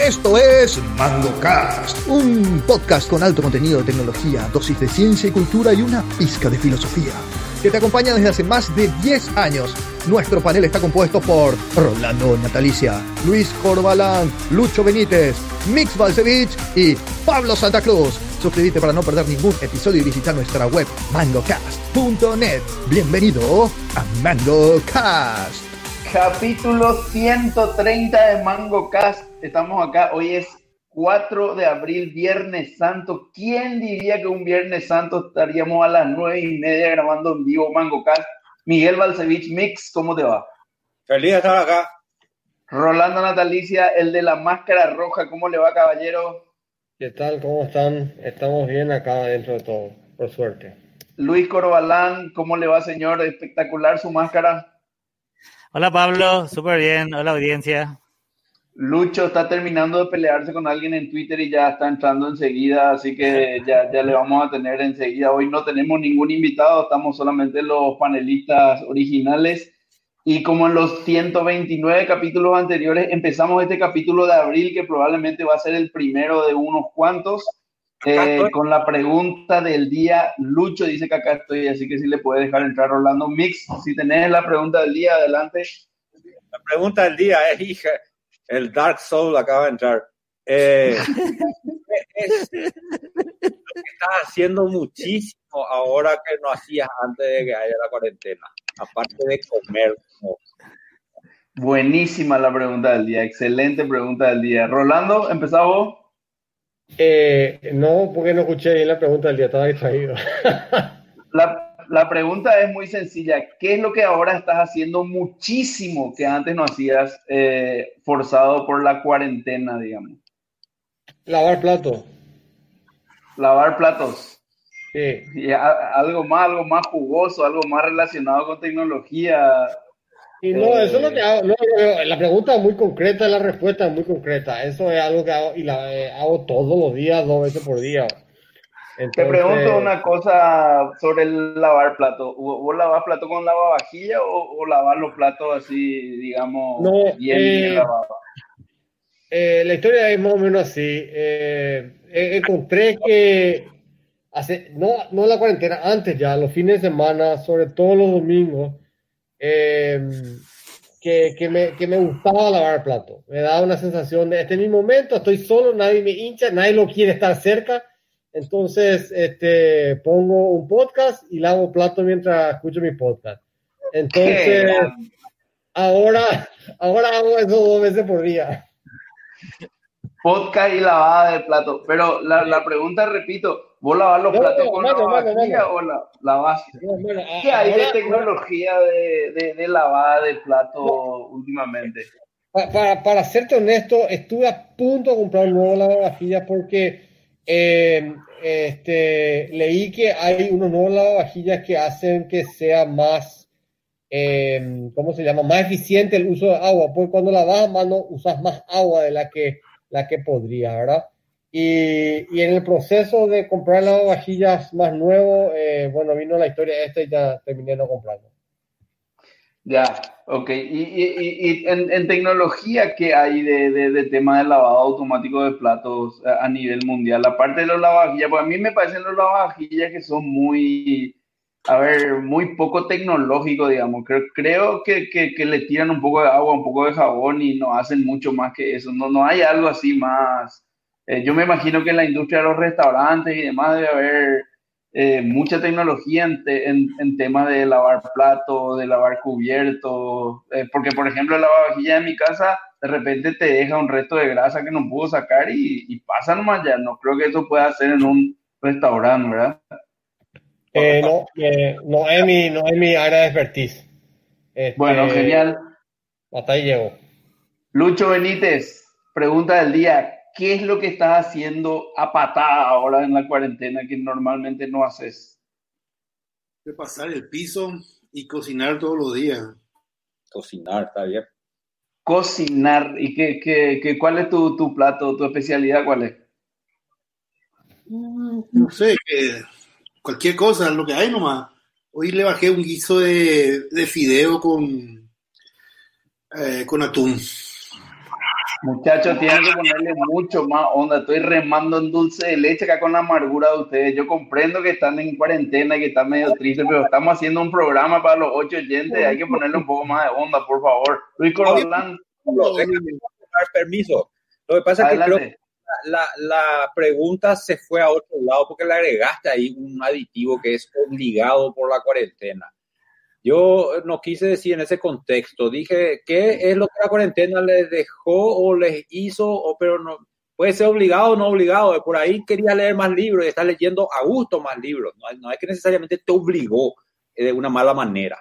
Esto es MangoCast, un podcast con alto contenido de tecnología, dosis de ciencia y cultura y una pizca de filosofía, que te acompaña desde hace más de 10 años. Nuestro panel está compuesto por Rolando Natalicia, Luis Corbalán, Lucho Benítez, Mix Balcevich y Pablo Santa Cruz. Suscríbete para no perder ningún episodio y visita nuestra web mangocast.net. Bienvenido a MangoCast. Capítulo 130 de MangoCast. Estamos acá. Hoy es 4 de abril, Viernes Santo. ¿Quién diría que un Viernes Santo estaríamos a las 9 y media grabando en vivo MangoCast? Miguel Balcevich Mix, ¿cómo te va? Feliz de estar acá. Rolando Natalicia, el de la máscara roja, ¿cómo le va, caballero? ¿Qué tal? ¿Cómo están? Estamos bien acá dentro de todo, por suerte. Luis Corbalán, ¿cómo le va, señor? Espectacular su máscara. Hola Pablo, súper bien. Hola audiencia. Lucho está terminando de pelearse con alguien en Twitter y ya está entrando enseguida, así que ya, ya le vamos a tener enseguida. Hoy no tenemos ningún invitado, estamos solamente los panelistas originales. Y como en los 129 capítulos anteriores, empezamos este capítulo de abril, que probablemente va a ser el primero de unos cuantos, eh, con la pregunta del día. Lucho dice que acá estoy, así que si le puede dejar entrar Orlando Mix. Si tenés la pregunta del día, adelante. La pregunta del día es, hija, el Dark Soul acaba de entrar. Eh, es, lo que estás haciendo muchísimo ahora que no hacías antes de que haya la cuarentena, aparte de comer. ¿no? Buenísima la pregunta del día, excelente pregunta del día. Rolando, ¿empezamos vos? Eh, no, porque no escuché bien la pregunta del día, estaba distraído. La, la, pregunta es muy sencilla. ¿Qué es lo que ahora estás haciendo muchísimo que antes no hacías eh, forzado por la cuarentena, digamos? Lavar platos. Lavar platos. Sí. Y a, algo más, algo más jugoso, algo más relacionado con tecnología. Y no, eh, eso es lo que hago. No, no, la pregunta es muy concreta, la respuesta es muy concreta. Eso es algo que hago y la eh, hago todos los días, dos veces por día. Entonces, Te pregunto una cosa sobre el lavar plato. ¿Vos lavas plato con lavavajilla o, o lavas los platos así, digamos, no, bien, eh, bien lavados? Eh, la historia es más o menos así. Eh, encontré que hace, no, no la cuarentena, antes ya, los fines de semana, sobre todo los domingos, eh, que, que, me, que, me, gustaba lavar plato. Me daba una sensación de, este es mi momento, estoy solo, nadie me hincha, nadie lo quiere estar cerca. Entonces, este, pongo un podcast y lavo plato mientras escucho mi podcast. Entonces, ahora, ahora hago eso dos veces por día. Podcast y lavada de plato. Pero la, la pregunta, repito, ¿vos lavas los No, platos no, con mano, mano, mano. o la? Bueno, ¿Qué hay de tecnología de, de, de lavada de plato últimamente? Pa- Para, para serte honesto, estuve a punto de comprar un nuevo lavavajillas porque eh, este, leí que hay unos nuevos lavavajillas que hacen que sea más, eh, ¿cómo se llama? Más eficiente el uso de agua, porque cuando lavas a mano usas más agua de la que, la que podría, ¿verdad? Y, y en el proceso de comprar lavavajillas más nuevo, eh, bueno, vino la historia esta y ya terminé no comprando. Ya, ok. Y, y, en, en, tecnología, ¿qué hay de, de, tema de lavado automático de platos a, nivel mundial? Aparte de los lavavajillas, pues a mí me parecen los lavavajillas que son muy, a ver, muy poco tecnológicos, digamos. Creo, creo que, que, que, le tiran un poco de agua, un poco de jabón y no hacen mucho más que eso. No, no hay algo así más. Eh, yo me imagino que en la industria de los restaurantes y demás debe haber eh, mucha tecnología en, te, en, en temas de lavar platos, de lavar cubiertos, eh, porque por ejemplo la lavavajilla de mi casa de repente te deja un resto de grasa que no pudo sacar y, y pasa nomás ya, no creo que eso pueda hacer en un restaurante, ¿verdad? Eh, no, no, es mi, no es mi área de expertise. Este, bueno, genial. Hasta ahí llego. Lucho Benítez, pregunta del día. ¿Qué es lo que estás haciendo a patada ahora en la cuarentena que normalmente no haces? De pasar el piso y cocinar todos los días. Cocinar, está bien. Cocinar. ¿Y qué, qué, qué, cuál es tu, tu, plato, tu especialidad? ¿Cuál es? No sé, eh, cualquier cosa, lo que hay nomás. Hoy le bajé un guiso de, de fideo con, eh, con atún. Muchachos, tienen que ponerle mucho más onda. Estoy remando en dulce de leche acá con la amargura de ustedes. Yo comprendo que están en cuarentena y que están medio tristes, pero estamos haciendo un programa para los ocho oyentes. Hay que ponerle un poco más de onda, por favor. Luis Corolán. Permiso. Lo que pasa es que creo que la, la pregunta se fue a otro lado porque le agregaste ahí un aditivo que es obligado por la cuarentena. Yo no quise decir en ese contexto, dije, ¿qué es lo que la cuarentena les dejó o les hizo? O, pero no, puede ser obligado o no obligado. Por ahí quería leer más libros y estar leyendo a gusto más libros. No, es que necesariamente te obligó de una mala manera.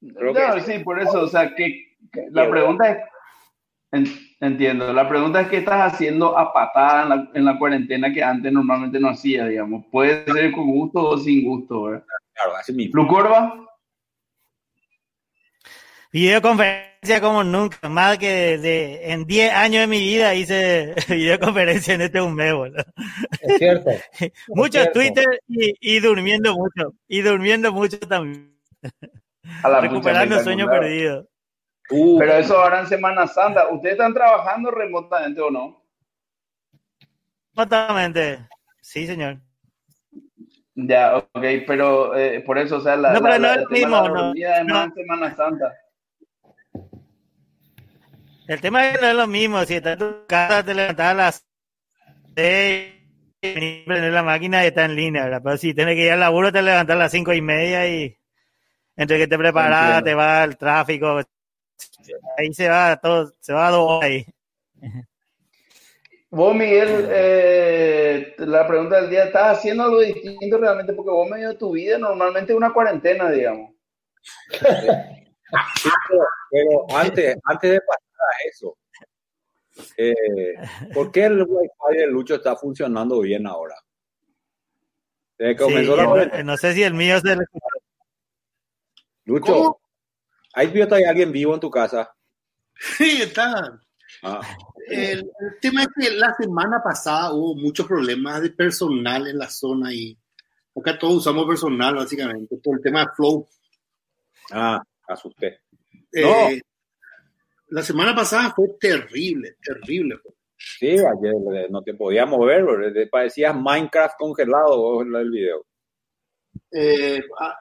Creo sí, por eso, o sea, que, la pregunta es, entiendo, la pregunta es qué estás haciendo a patada en la, en la, cuarentena que antes normalmente no hacía, digamos. Puede ser con gusto o sin gusto, ¿verdad? Claro, así mismo. ¿Lucorba? Videoconferencia como nunca, más que de, en 10 años de mi vida hice videoconferencia en este un mes, Es cierto. Muchos Twitter y, durmiendo mucho, y durmiendo mucho también. Recuperando sueño perdido. Uh, pero eso ahora en Semana Santa, ¿ustedes están trabajando remotamente o no? Remotamente, sí, señor. Ya, ok, pero eh, por eso, o sea, la, no, pero no es lo mismo, no, no. Semana Santa. El tema es que no es lo mismo. Si estás en tu casa, te levantas a las 6 y prender la máquina y está en línea, ¿verdad? Pero si tienes que ir al laburo, te levantas a las cinco y media y entre que te preparas, te va el tráfico. Ahí se va todo, se va a dos ahí. Vos, Miguel, eh, la pregunta del día, ¿estás haciendo algo distinto realmente? Porque vos medio de tu vida normalmente una cuarentena, digamos. Pero antes, antes de pasar eso. Eh, ¿Por qué el Wi-Fi de Lucho está funcionando bien ahora? no sé si el mío se Lucho, ¿hay alguien vivo en tu casa? Sí, está. Ah. El, tema es que la semana pasada hubo muchos problemas de personal en la zona y acá todos usamos personal básicamente por el tema de flow. Ah, asusté. Eh, no la semana pasada fue terrible, terrible. Sí, ayer no te podías mover, parecías Minecraft congelado en el video. Eh, ah,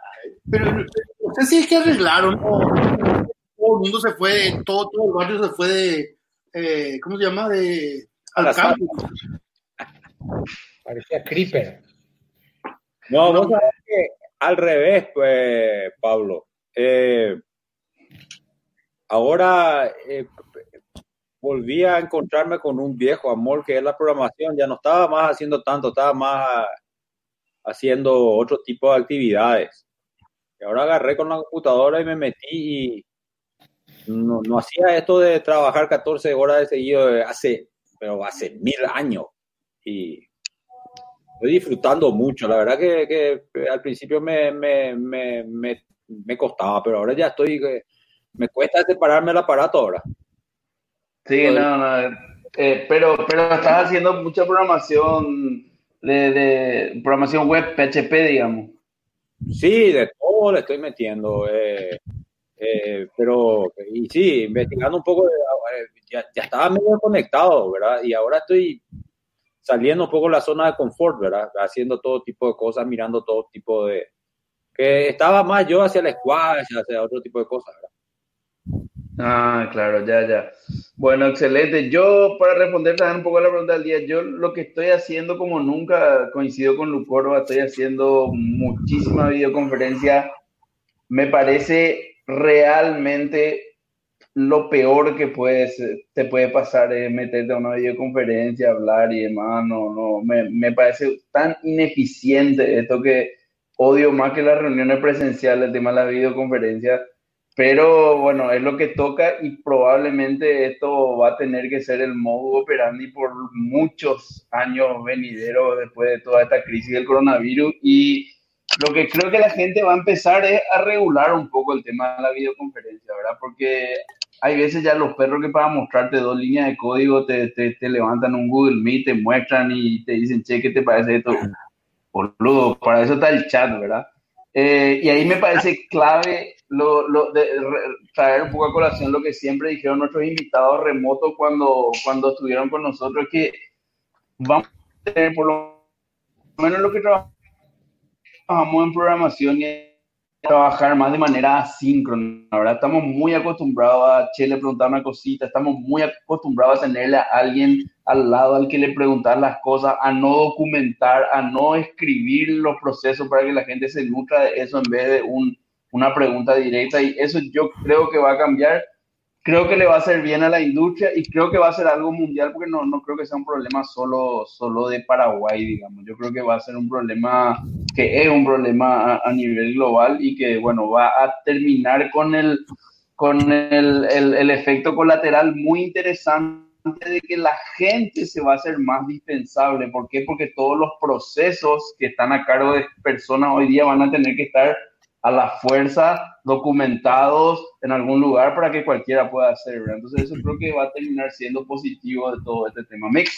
pero no sé si es que arreglaron, todo el mundo se fue, todo, todo el barrio se fue de, eh, ¿cómo se llama? De al campo. Parecía Creeper. No, no, sabes que al revés, pues, Pablo. Eh, ahora eh, volví a encontrarme con un viejo amor que es la programación. Ya no estaba más haciendo tanto, estaba más haciendo otro tipo de actividades. Y ahora agarré con la computadora y me metí y no, hacía esto de trabajar 14 horas de seguido hace, pero hace mil años. Y estoy disfrutando mucho. La verdad que, al principio me, me, me, me, costaba, pero ahora ya estoy me cuesta separarme el aparato ahora. Sí, no, no. Eh, pero, pero estás haciendo mucha programación de, programación web, PHP, digamos. Sí, de todo le estoy metiendo. Eh, eh, pero, y sí, investigando un poco, ya, ya, estaba medio conectado, ¿verdad? Y ahora estoy saliendo un poco de la zona de confort, ¿verdad? Haciendo todo tipo de cosas, mirando todo tipo de... Que estaba más yo hacia la squash, hacia otro tipo de cosas, ¿verdad? Ah, claro, ya, ya. Bueno, excelente. Yo, para responder un poco a la pregunta del día, yo lo que estoy haciendo, como nunca coincido con Lucorba, estoy haciendo muchísima videoconferencia. Me parece realmente lo peor que puedes, te puede pasar es meterte a una videoconferencia, hablar y demás. No, no, me, me parece tan ineficiente esto que odio más que las reuniones presenciales, el tema de la videoconferencia pero bueno, es lo que toca y probablemente esto va a tener que ser el modo operandi por muchos años venideros después de toda esta crisis del coronavirus. Y lo que creo que la gente va a empezar es a regular un poco el tema de la videoconferencia, ¿verdad? Porque hay veces ya los perros que para mostrarte dos líneas de código te, te, te levantan un Google Meet, te muestran y te dicen, che, ¿qué te parece esto? Boludo, para eso está el chat, ¿verdad? Eh, y ahí me parece clave lo, lo de, traer un poco a colación lo que siempre dijeron nuestros invitados remotos cuando, cuando estuvieron con nosotros, que vamos a tener por lo menos lo que trabajamos en programación y trabajar más de manera asíncrona, ¿verdad? Estamos muy acostumbrados a Che le preguntar una cosita, estamos muy acostumbrados a tenerle a alguien al lado al que le preguntar las cosas, a no documentar, a no escribir los procesos para que la gente se nutra de eso en vez de un, una pregunta directa y eso yo creo que va a cambiar creo que le va a hacer bien a la industria y creo que va a ser algo mundial porque no, no creo que sea un problema solo, solo de Paraguay, digamos. Yo creo que va a ser un problema que es un problema a, nivel global y que, bueno, va a terminar con el, con el, el, el efecto colateral muy interesante de que la gente se va a hacer más dispensable. ¿Por qué? Porque todos los procesos que están a cargo de personas hoy día van a tener que estar a la fuerza documentados en algún lugar para que cualquiera pueda hacer. Entonces eso creo que va a terminar siendo positivo de todo este tema. Mix.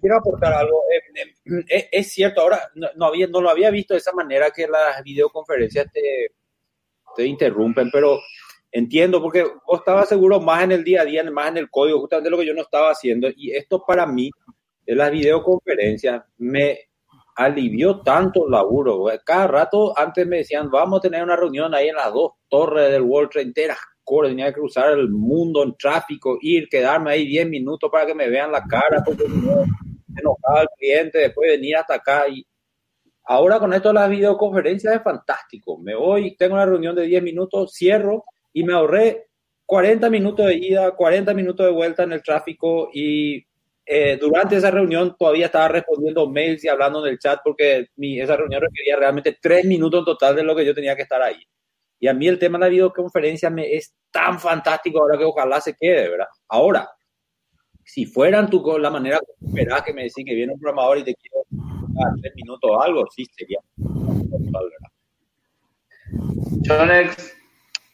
Quiero aportar algo. Eh, eh, es cierto, ahora no, había, no lo había visto de esa manera que las videoconferencias te, te interrumpen, pero entiendo porque vos estabas seguro más en el día a día, más en el código, justamente lo que yo no estaba haciendo. Y esto para mí, de las videoconferencias, me, alivió tanto el laburo. Cada rato antes me decían, vamos a tener una reunión ahí en las dos torres del World Trade enteras. Tenía que cruzar el mundo en tráfico, ir, quedarme ahí 10 minutos para que me vean la cara, porque no enojaba el cliente, después venir hasta acá. Y ahora con esto de las videoconferencias es fantástico. Me voy, tengo una reunión de 10 minutos, cierro y me ahorré 40 minutos de ida, 40 minutos de vuelta en el tráfico y eh, durante esa reunión todavía estaba respondiendo mails y hablando en el chat porque mi, esa reunión requería realmente tres minutos en total de lo que yo tenía que estar ahí. Y a mí el tema de la videoconferencia me es tan fantástico ahora que ojalá se quede, ¿verdad? Ahora, si fueran tú con la manera que me decís que viene un programador y te quiero dar tres minutos o algo, sí sería.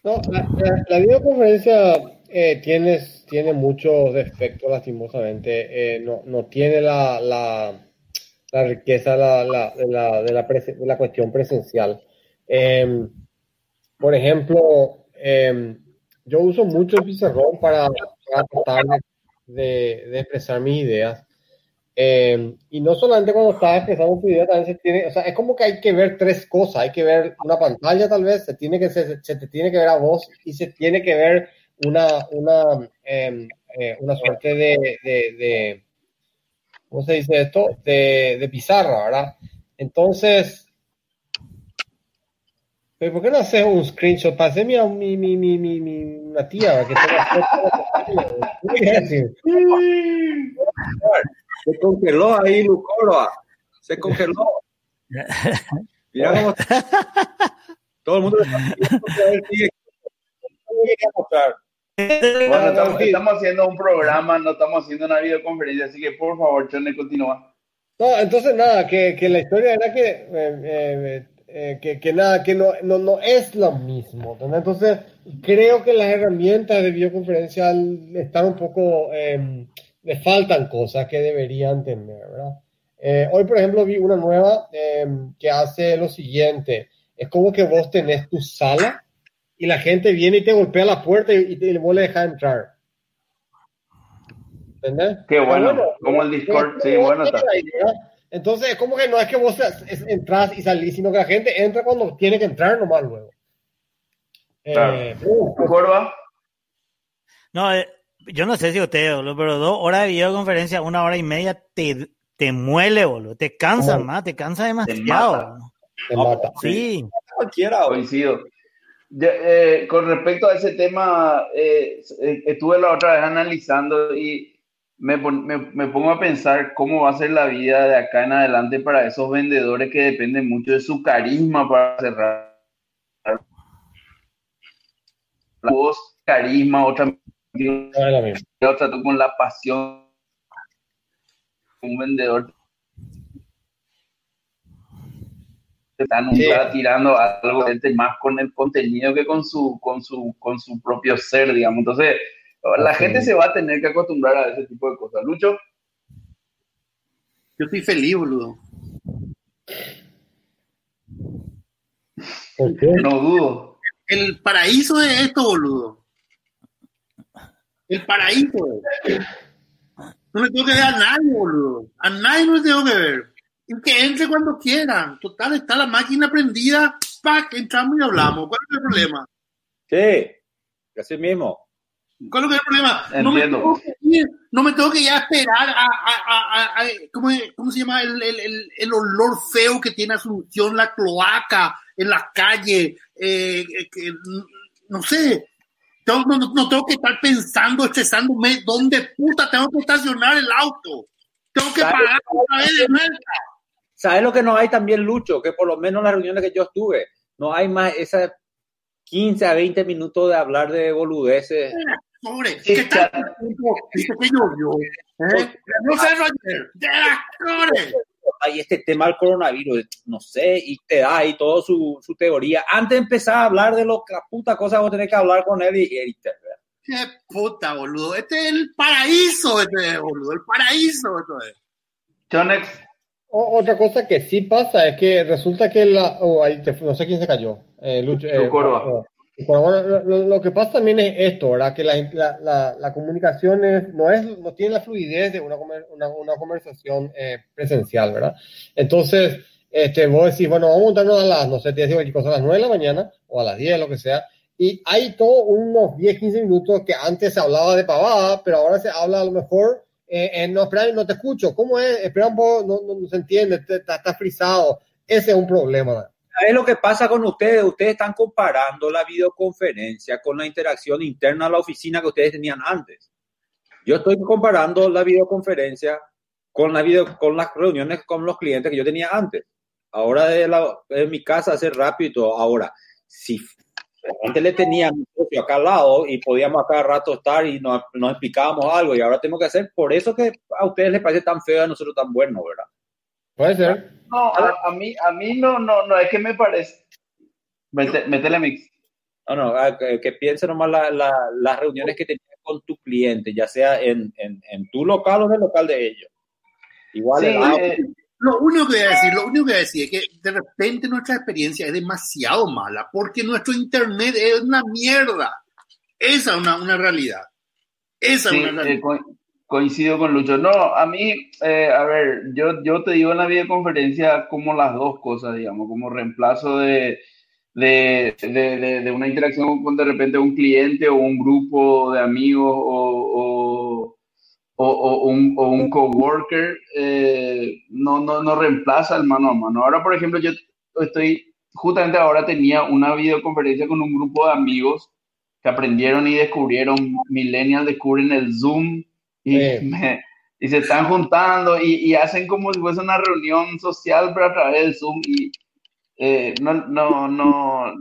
No, la, la videoconferencia eh, tienes, tiene muchos defectos, lastimosamente. Eh, no, no, tiene la, la, la riqueza la, la, de, la, de, la de, la, cuestión presencial. Eh, por ejemplo, em, yo uso mucho el pizarrón para, para tratar de, de, expresar mis ideas. Em, y no solamente cuando estás expresando tu idea, también se tiene, o sea, es como que hay que ver tres cosas. Hay que ver una pantalla, tal vez, se, tiene que, se, se te tiene que ver a vos y se tiene que ver una, una, em, eh, una suerte de, ¿cómo se dice esto? De, pizarra, ¿verdad? Entonces, ¿pero ¿por qué no haces un screenshot? Pasé mi, mi, mi, mi, mi, mi una tía que Se congeló ahí, Lucoroa. Se congeló. Mira cómo todo el mundo sigue. Bueno, estamos, haciendo un programa, no estamos haciendo una videoconferencia, así que por favor, Chone, continúa. No, entonces nada, que, que la historia era que, eh, eh, eh, que, que, nada, que no, no, no es lo mismo. Entonces, creo que las herramientas de videoconferencia están un poco, em, le faltan cosas que deberían tener, ¿verdad? hoy, por ejemplo, vi una nueva em, que hace lo siguiente, es como que vos tenés tu sala y la gente viene y te golpea la puerta y, te, vos le dejas entrar. ¿Entendés? Qué bueno, como el Discord, sí, bueno. Está. Entonces, es como que no es que vos entras y salís, sino que la gente entra cuando tiene que entrar nomás luego. Claro. Eh, ¿Corva? No, eh, yo no sé si usted, boludo, pero dos horas de videoconferencia, una hora y media, te, te muele, boludo. Te cansa más, te cansa demasiado. Te mata. Sí. Cualquiera, coincido. Eh, con respecto a ese tema, eh, eh, estuve la otra vez analizando y me, me, me, pongo a pensar cómo va a ser la vida de acá en adelante para esos vendedores que dependen mucho de su carisma para cerrar. La voz, carisma, otra, otra con la pasión. Un vendedor están tirando algo más con el contenido que con su, con su, con su propio ser, digamos. Entonces, la gente se va a tener que acostumbrar a ese tipo de cosas. Lucho. Yo estoy feliz, boludo. No dudo. el paraíso de esto, boludo. El paraíso. No me tengo que ver a nadie, boludo. A nadie no me tengo que ver. Y que entre cuando quieran. Total, está la máquina prendida. ¡Pac! Entramos y hablamos. ¿Cuál es el problema? Sí, así mismo. ¿Cuál es el problema? No me, Entiendo. tengo que ir, no me tengo que ya esperar a, a, a, a- a- ¿cómo, se llama? El, el, el, el olor feo que tiene Asunción, la cloaca en las calles, eh, eh, que, no sé. Tengo- no, no- no tengo que estar pensando, estresándome, ¿dónde puta tengo que estacionar el auto? Tengo que pagar otra vez de vuelta. ¿Sabes lo que no hay también, Lucho? Que por lo menos en las reuniones que yo estuve, no hay más esas 15 a 20 minutos de hablar de boludeces. Sobre, Sí, ¿qué tal? claro. Dice que llovió. ¿eh? No sé, Roger, de las flores. Hay este tema del coronavirus, no sé, y te da ahí toda su, su teoría. Antes de empezar a hablar de lo que la puta cosa vos tenés que hablar con él y, y te- Qué puta, boludo. Este es el paraíso, este es, boludo. El paraíso, esto es. Chonex, O- otra cosa que sí pasa es que resulta que la. oh, ahí te- no sé quién se cayó. Eh, Lucho, eh, Corva. Bueno, lo, lo- que pasa también es esto, ¿verdad? Que la, la, la, la comunicación es- no, es, no tiene la fluidez de una, una, una conversación eh, presencial, ¿verdad? Entonces, este, vos decís, bueno, vamos a juntarnos a las, no sé, te decía cualquier cosa, a las 9 de la mañana o a las 10, lo que sea. Y hay todos unos 10, 15 minutos que antes se hablaba de pavada, pero ahora se habla a lo mejor eh, eh, no, espera, no te escucho. ¿Cómo es? Espera un poco, no, se entiende, está, está frisado. Ese es un problema. ¿Sabes lo que pasa con ustedes? Ustedes están comparando la videoconferencia con la interacción interna a la oficina que ustedes tenían antes. Yo estoy comparando la videoconferencia con, la video, con las reuniones con los clientes que yo tenía antes. Ahora de, la, de mi casa hacer rápido y todo. Ahora, si antes le tenía a mi socio acá al lado y podíamos a cada rato estar y nos, nos explicábamos algo y ahora tengo que hacer, por eso que a ustedes les parece tan feo y a nosotros tan bueno, ¿verdad? Puede ser. no, a, a mí, a mí no, no, no, es que me parece. Mete- Métele mix. No, no, que, que piense nomás la- la- las reuniones que tenías con tu cliente, ya sea en, en, en tu local o en el local de ellos. Igual Sí, el eh, Lo único que voy a decir, lo único que voy a decir es que de repente nuestra experiencia es demasiado mala porque nuestro internet es una mierda. Esa es una, una realidad. Esa Sí, es una realidad. eh, co- coincido con Lucho. No, a mí, eh, a ver, yo, yo te digo en la videoconferencia como las dos cosas, digamos, como reemplazo de, de, de, de- de una interacción con de repente un cliente o un grupo de amigos o, o, o- o un, o un coworker, eh, no, no, no reemplaza el mano a mano. Ahora, por ejemplo, yo estoy, justamente ahora tenía una videoconferencia con un grupo de amigos que aprendieron y descubrieron, millennials descubren el Zoom y, Sí. me- y se están juntando y, y hacen como si fuese una reunión social, pero a través del Zoom y eh, no, no, no,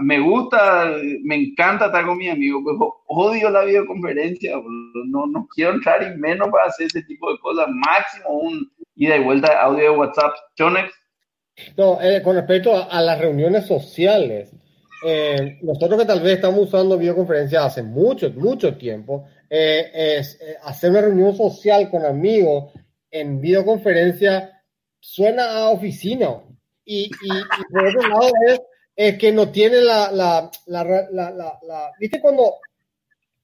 me gusta, me encanta estar con mis amigos, pero odio la videoconferencia, no, no quiero entrar y menos para hacer ese tipo de cosas, máximo un ida y vuelta de audio de WhatsApp. Chonex, No, eh, con respecto a, a las reuniones sociales, eh, nosotros que tal vez estamos usando videoconferencia hace mucho, mucho tiempo, eh, es hacer una reunión social con amigos en videoconferencia suena a oficina. Y, y, y por otro lado es, es que no tiene la, la, la, la, ¿Viste cuando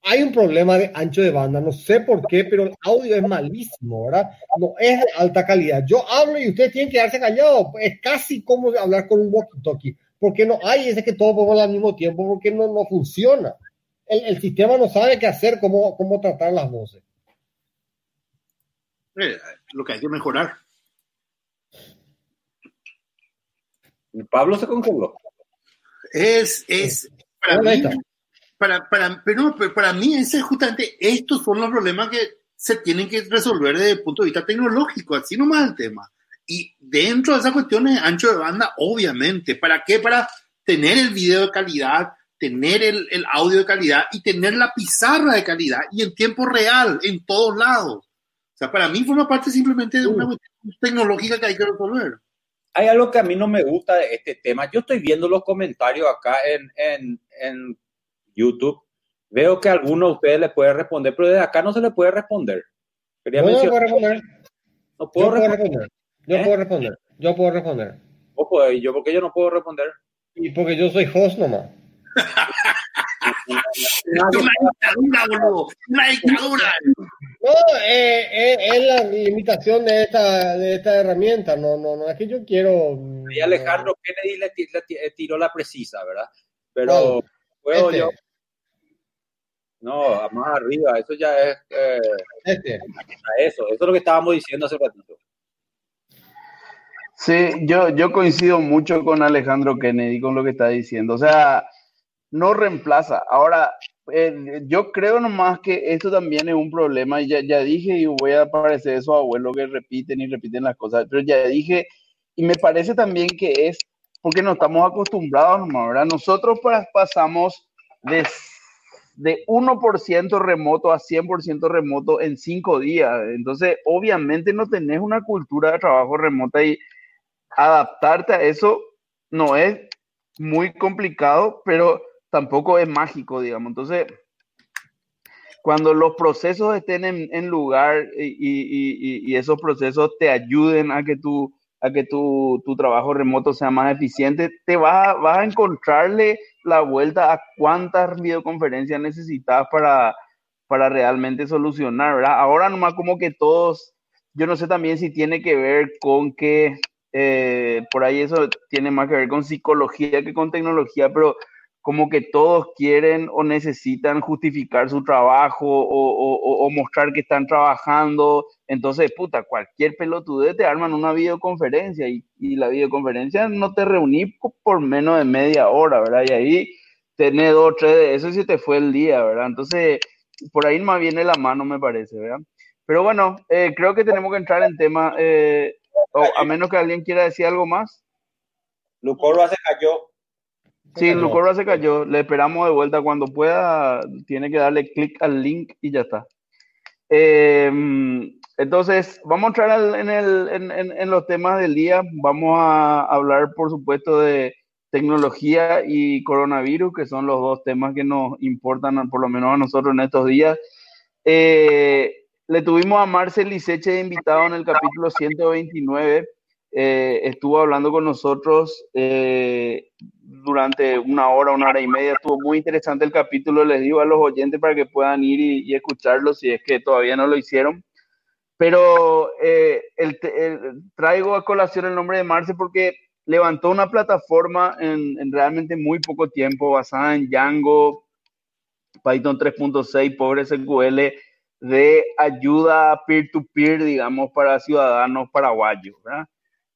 hay un problema de ancho de banda? No sé por qué, pero el audio es malísimo, ¿verdad? No es de alta calidad. Yo hablo y ustedes tienen que quedarse callados. Es casi como hablar con un walkie-talkie. Porque no hay ese que todos podemos al mismo tiempo, porque no, no funciona. El, el sistema no sabe qué hacer, cómo, cómo tratar las voces. Eh, lo que hay que mejorar. Pablo se congeló. Es, es, para mí, para, para, pero, pero para mí, ese, justamente estos son los problemas que se tienen que resolver desde el punto de vista tecnológico, así nomás el tema. Y dentro de esas cuestiones, ancho de banda, obviamente. ¿Para qué? Para tener el video de calidad, tener el, el audio de calidad y tener la pizarra de calidad y en tiempo real, en todos lados. O sea, para mí forma parte simplemente de una cuestión tecnológica que hay que resolver. Hay algo que a mí no me gusta de este tema. Yo estoy viendo los comentarios acá en, en, en YouTube. Veo que alguno de ustedes le puede responder, pero desde acá no se le puede responder. Quería Yo no puedo responder. no Yo puedo puedo responder. responder. Yo ¿Eh? puedo responder. Yo puedo responder. Vos podés, ¿y yo porque yo no puedo responder. Y porque yo soy host nomás. una dictadura, boludo. Una dictadura. No, eh, eh, es la limitación de esta, de esta herramienta. No, no, no es que yo quiero. Y Alejandro Kennedy le, le, tiró la precisa, ¿verdad? Pero puedo este. yo. No, más arriba, eso ya es. Eh, este. Eso, eso es lo que estábamos diciendo hace ratito. Sí, yo, yo coincido mucho con Alejandro Kennedy con lo que está diciendo. O sea, no reemplaza. Ahora, eh, yo creo nomás que esto también es un problema. Ya, ya dije y voy a parecer esos abuelos que repiten y repiten las cosas, pero ya dije, y me parece también que es porque no estamos acostumbrados nomás, ¿verdad? Nosotros pasamos de, de 1% remoto a 100% remoto en cinco días. Entonces, obviamente no tenés una cultura de trabajo remota y adaptarte a eso no es muy complicado, pero tampoco es mágico, digamos. Entonces, cuando los procesos estén en, lugar y, esos procesos te ayuden a que tu, a que tu, trabajo remoto sea más eficiente, te vas, vas a encontrarle la vuelta a cuántas videoconferencias necesitas para, para realmente solucionar, ¿verdad? Ahora nomás como que todos, yo no sé también si tiene que ver con que eh, por ahí eso tiene más que ver con psicología que con tecnología, pero como que todos quieren o necesitan justificar su trabajo o, mostrar que están trabajando. Entonces, puta, cualquier pelotudez te arman una videoconferencia y, la videoconferencia no te reuní por menos de media hora, ¿verdad? Y ahí tenés dos, tres de eso y se te fue el día, ¿verdad? Entonces, por ahí más viene la mano, me parece, ¿verdad? Pero bueno, eh, creo que tenemos que entrar en tema, eh, a menos que alguien quiera decir algo más. Lucorba se cayó. Sí, Lucorba se cayó. Le esperamos de vuelta cuando pueda. Tiene que darle clic al link y ya está. Em, entonces, vamos a entrar en, el, en, en, los temas del día. Vamos a hablar, por supuesto, de tecnología y coronavirus, que son los dos temas que nos importan, por lo menos a nosotros en estos días. Eh, le tuvimos a Marcel Liseche de invitado en el capítulo 129. Eh, estuvo hablando con nosotros eh, durante una hora, una hora y media. Estuvo muy interesante el capítulo. Les digo a los oyentes para que puedan ir y, escucharlo si es que todavía no lo hicieron. Pero eh, traigo a colación el nombre de Marcel porque levantó una plataforma en, en realmente muy poco tiempo basada en Django, Python 3.6, Pobre SQL de ayuda peer-to-peer, digamos, para ciudadanos paraguayos, ¿verdad?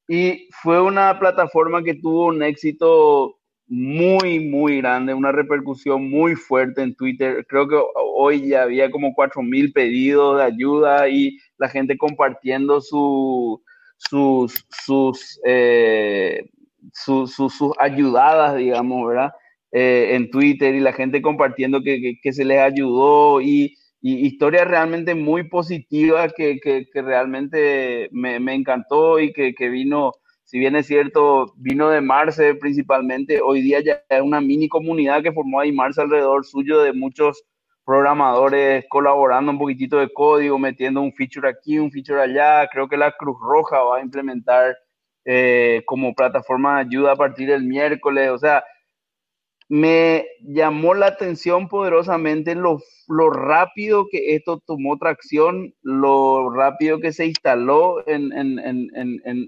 Y fue una plataforma que tuvo un éxito muy, muy grande, una repercusión muy fuerte en Twitter. Creo que hoy ya había como 4.000 pedidos de ayuda y la gente compartiendo su, sus, sus, eh, sus ayudadas, digamos, ¿verdad? Eh, en Twitter y la gente compartiendo que, que, se les ayudó y y historia realmente muy positiva que, que, realmente me, me, encantó y que, vino, si bien es cierto, vino de Marce principalmente, hoy día ya es una mini comunidad que formó ahí Marce alrededor suyo de muchos programadores colaborando un poquitito de código, metiendo un feature aquí, un feature allá. Creo que la Cruz Roja va a implementar eh, como plataforma de ayuda a partir del miércoles. O sea, me llamó la atención poderosamente lo, lo, rápido que esto tomó tracción, lo rápido que se instaló en, en, en,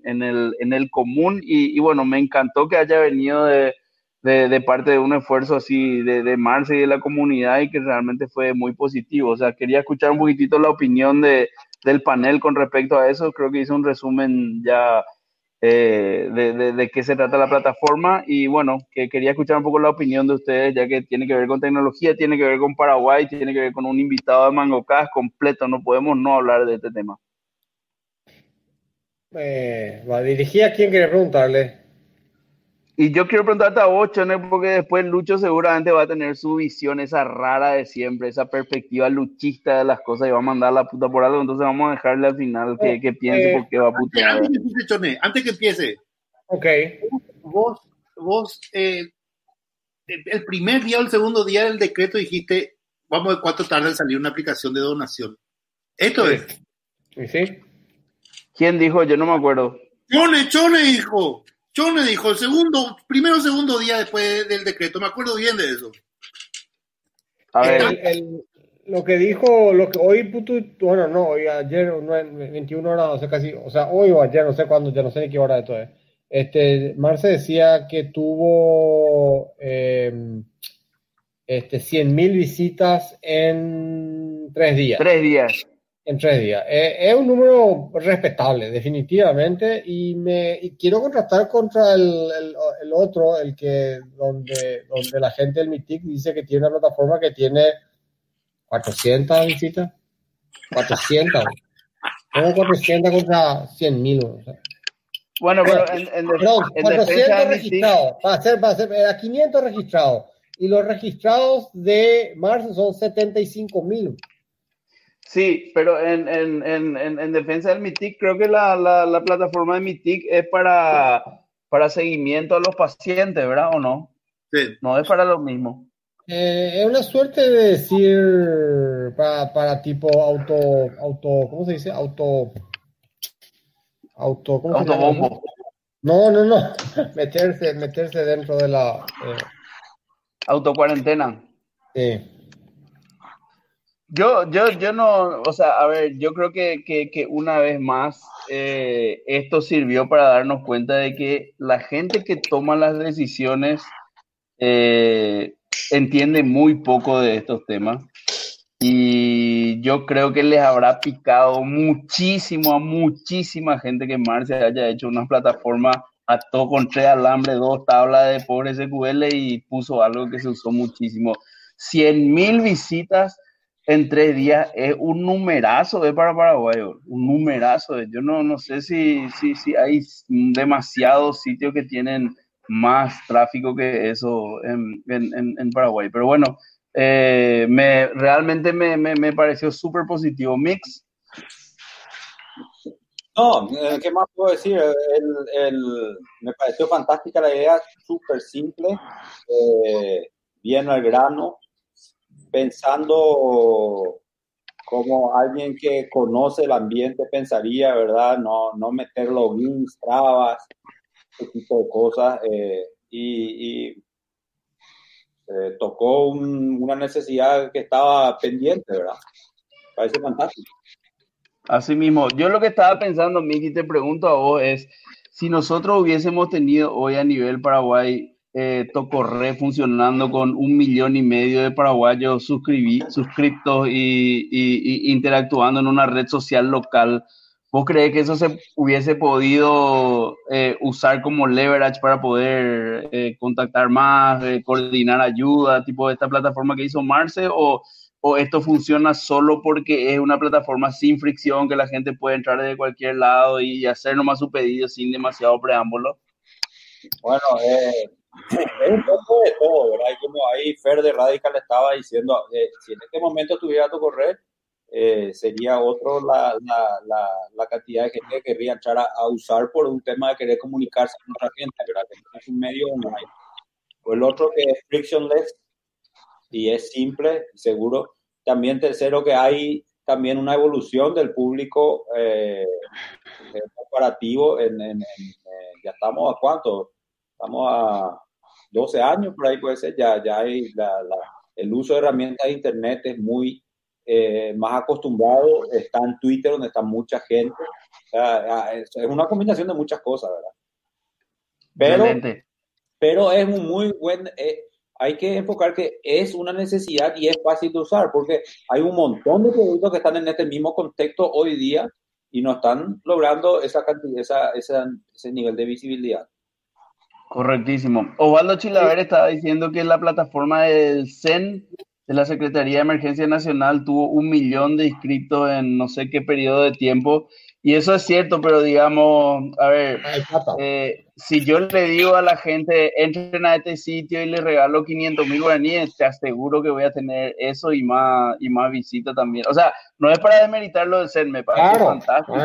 en el, el, común y, y, bueno, me encantó que haya venido de, de, de parte de un esfuerzo así de, de Marce y de la comunidad y que realmente fue muy positivo. O sea, quería escuchar un poquitito la opinión de, del panel con respecto a eso. Creo que hice un resumen ya eh, de, de, qué se trata la plataforma y bueno, que quería escuchar un poco la opinión de ustedes, ya que tiene que ver con tecnología, tiene que ver con Paraguay, tiene que ver con un invitado de MangoCast completo, no podemos no hablar de este tema. Eh, va dirigida a quién quiere preguntarle. Y yo quiero preguntarte a Ocho, ¿no? porque después Lucho seguramente va a tener su visión esa rara de siempre, esa perspectiva luchista de las cosas y va a mandar la puta por algo, entonces vamos a dejarle al final que, que piense eh, porque va a putear. Antes, que empiece, antes que empiece, ok. Vos, vos eh, el primer día o el segundo día del decreto dijiste, vamos a ver cuánto tarda en salir una aplicación de donación. Esto sí. es. ¿Sí? ¿Quién dijo? Yo no me acuerdo. Chone, Chone, hijo. Chone dijo, el segundo, primero o segundo día después del decreto, me acuerdo bien de eso. A ver, El- el- lo que dijo, lo que hoy, puto, bueno, no, hoy ayer, no, 21 horas, no sé casi, o sea, hoy o ayer, no sé cuándo, ya no sé ni qué hora de todo es. Este, Marce decía que tuvo eh, este, 100.000 visitas en tres días. tres días. En tres días. Eh, es un número respetable, definitivamente, y me y quiero contrastar contra el, el- el otro, el que donde, donde la gente del Mitic dice que tiene una plataforma que tiene 400 visitas. 400. ¿Cómo 400 contra 100 mil? O sea, Bueno, pero en, en, de- perdón, en 400 defensa de mi team, registrados. Va a ser, va a ser, era 500 registrados. Y los registrados de marzo son 75 mil. Sí, pero en, en, en, en, en defensa del MITIC, creo que la, la, la plataforma de MITIC es para, para seguimiento a los pacientes, ¿verdad? ¿O no? Sí. No es para lo mismo. Eh, es una suerte de decir para, para tipo auto, auto, ¿cómo se dice? Auto, auto, ¿cómo se llama? Autobombo. No, no, no. meterse, meterse dentro de la, eh, Autocuarentena. sí. Yo, yo, yo no, o sea, a ver, yo creo que, que, que una vez más eh, esto sirvió para darnos cuenta de que la gente que toma las decisiones eh, entiende muy poco de estos temas y yo creo que les habrá picado muchísimo a muchísima gente que Marce haya hecho una plataforma ató con tres alambres, dos tablas de pobre SQL y puso algo que se usó muchísimo. 100 mil visitas en tres días es un numerazo de para Paraguay, un numerazo. de- Yo no, no sé si, si, si hay demasiados sitios que tienen más tráfico que eso en, en, en- Paraguay. Pero bueno, eh, me, realmente me, me, me pareció súper positivo. Mix, No, eh, ¿qué más puedo decir? El- me pareció fantástica la idea, súper simple, eh, bien al grano, pensando como alguien que conoce el ambiente pensaría, ¿verdad? No, no meter logins, trabas, ese tipo de cosas. eh, y eh, tocó un- una necesidad que estaba pendiente, ¿verdad? Parece fantástico. Así mismo, yo lo que estaba pensando, Miki, te pregunto a vos, es si nosotros hubiésemos tenido hoy a nivel Paraguay eh, Tocorre funcionando con un millón y medio de paraguayos suscribí, suscriptos y, y- y interactuando en una red social local, ¿vos crees que eso se hubiese podido eh, usar como leverage para poder eh, contactar más, eh, coordinar ayuda, tipo de esta plataforma que hizo Marce? ¿O, o esto funciona solo porque es una plataforma sin fricción que la gente puede entrar desde cualquier lado y hacer nomás su pedido sin demasiado preámbulo? Bueno, eh, es un poco de todo, ¿verdad? Y como ahí Fer de Radical estaba diciendo, eh, si en este momento tuviera tu correr, eh, sería otro la, la, la, la cantidad de gente que querría entrar a, a usar por un tema de querer comunicarse con otra gente, ¿verdad? Es un medio online. O el otro que es frictionless y es simple, seguro. También tercero que hay también una evolución del público eh, comparativo en, en- en, eh, ya estamos a cuánto estamos a 12 años por ahí puede ser ya ya hay la- la- el uso de herramientas de internet es muy eh, más acostumbrado está en Twitter donde está mucha gente O sea, es una combinación de muchas cosas verdad pero pero es un muy buen, eh, hay que enfocar que es una necesidad y es fácil de usar, porque hay un montón de productos que están en este mismo contexto hoy día y no están logrando esa cantidad, esa, esa- ese nivel de visibilidad. Correctísimo. Osvaldo Chilaver estaba diciendo que la plataforma del CEN de la Secretaría de Emergencia Nacional tuvo un millón de inscritos en no sé qué periodo de tiempo. Y eso es cierto, pero digamos, a ver, plata. eh, si yo le digo a la gente, entren a este sitio y le regalo 500 mil guaraníes, te aseguro que voy a tener eso y más, y más visita también. O sea, no es para demeritar lo del CEN, me parece Claro, fantástico.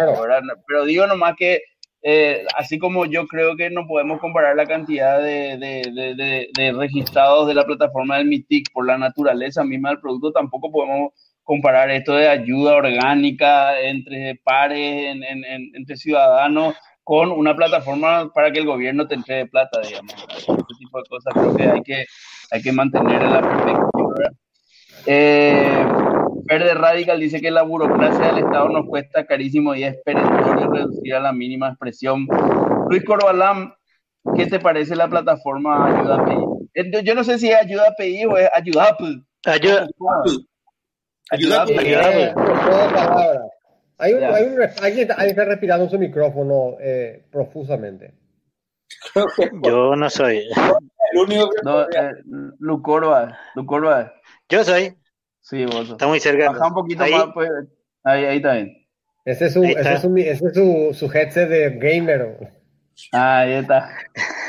Pero digo nomás que eh, así como yo creo que no podemos comparar la cantidad de, de- de- registrados de la plataforma del MITIC por la naturaleza misma del producto, tampoco podemos comparar esto de ayuda orgánica entre pares, en- en- en- entre ciudadanos, con una plataforma para que el gobierno te entregue plata, digamos. Ese tipo de cosas creo que hay que, hay que mantener en la perspectiva. Eh, Verde Radical dice que la burocracia del Estado nos cuesta carísimo y es perentorio reducir a la mínima expresión. Luis Corbalán, ¿qué te parece la plataforma Ayuda API? Eh, yo no sé si es Ayuda API o es Ayuda Apple. Ayuda. Ayuda, Ayuda. Hay, un, hay, un, alguien, alguien está respirando su micrófono eh, profusamente. Yo no soy. El único que No, eh, Lucorba, Lucorba. Yo soy. Sí, vos. Está muy cerca. Baja un poquito Ahí. más, pues. Ahí, ahí está bien. Ese es su, Ahí ese está. es su, ese es su, su headset de gamer. Ah, ahí está.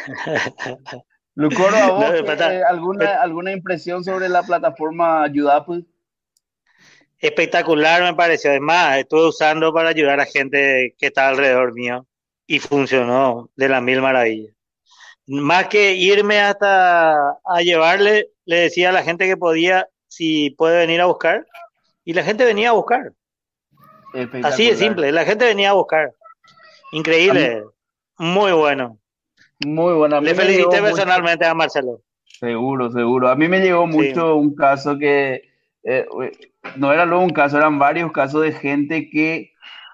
¿vos No, qué- pata- eh, alguna, alguna impresión sobre la plataforma Ayuda Apple? Espectacular me pareció. Además, estuve usando para ayudar a gente que está alrededor mío y funcionó de la mil maravillas. Más que irme hasta a llevarle, le decía a la gente que podía si puede venir a buscar y la gente venía a buscar. Así de simple, la gente venía a buscar. Increíble, muy bueno. Muy mí Le felicité mucho- personalmente a Marcelo. Seguro, seguro. A mí me llegó mucho un caso que eh, no era luego un caso, eran varios casos de gente que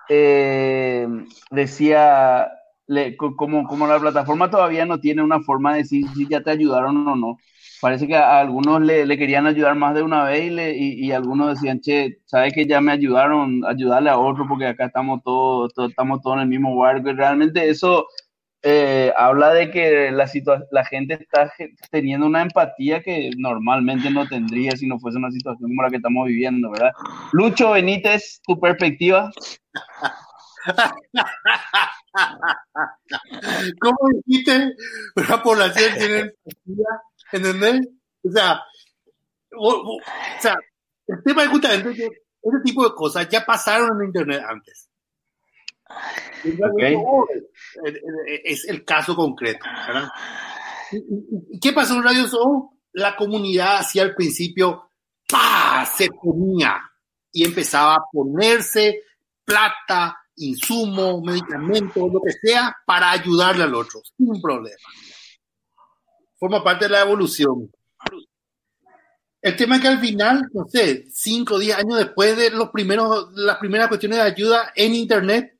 eh, decía, le- co- como, como la plataforma todavía no tiene una forma de decir si ya te ayudaron o no. Parece que a algunos le, querían ayudar más de una vez y, le- y, y algunos decían, che, sabes que ya me ayudaron, ayudarle a otro porque acá estamos todos, todos- estamos todos en el mismo barco. Y realmente eso eh, habla de que la, la gente está teniendo una empatía que normalmente no tendría si no fuese una situación como la que estamos viviendo, ¿verdad? Lucho Benítez, tu perspectiva. ¿Cómo dijiste? La población tiene empatía, ¿entendés? O sea, o, o- o sea, el tema es justamente que ese tipo de cosas ya pasaron en Internet antes. Y realmente, Ok. oh, es- el caso concreto, ¿verdad? ¿Y- y- y ¿Qué pasó en Radio Show? La comunidad hacía al principio, ¡pa! se ponía y empezaba a ponerse plata, insumo, medicamentos, lo que sea, para ayudarle al otro, sin problema. Forma parte de la evolución. El tema es que al final, no sé, cinco o diez años después de los primeros, las primeras cuestiones de ayuda en Internet,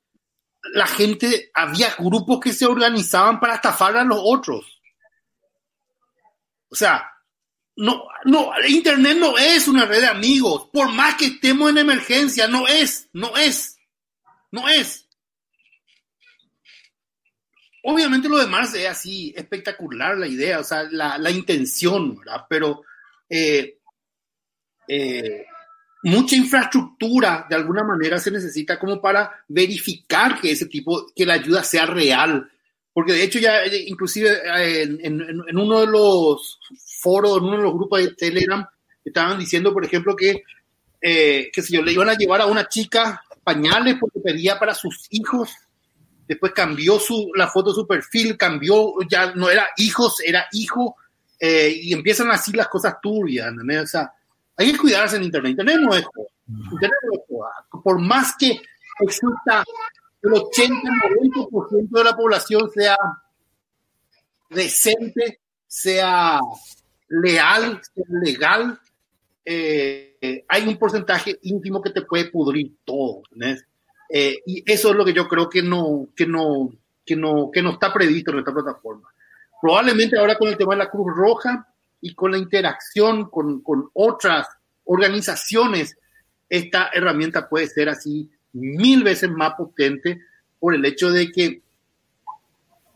la gente, había grupos que se organizaban para estafar a los otros. O sea, no, no, Internet no es una red de amigos. Por más que estemos en emergencia, no es, no es, no es. Obviamente lo demás es así, espectacular la idea, o sea, la, la intención, ¿verdad? Pero eh, eh, mucha infraestructura de alguna manera se necesita como para verificar que ese tipo, que la ayuda sea real. Porque de hecho ya, eh, inclusive eh, en, en- uno de los foros, en uno de los grupos de Telegram, estaban diciendo, por ejemplo, que, eh, que si yo le iban a llevar a una chica pañales porque pedía para sus hijos, después cambió su, la foto su perfil, cambió, ya no era hijos, era hijo, eh, y empiezan así las cosas turbias, ¿entendés? O sea, hay que cuidarse en Internet. Internet no es. Internet no. Por más que exista el 80-90% de la población sea decente, sea leal, sea legal, eh, hay un porcentaje ínfimo que te puede pudrir todo. ¿entendés? Eh, y eso es lo que yo creo que no, que no, que no, que no está previsto en esta plataforma. Probablemente ahora con el tema de la Cruz Roja y con la interacción con, con otras organizaciones, esta herramienta puede ser así mil veces más potente por el hecho de que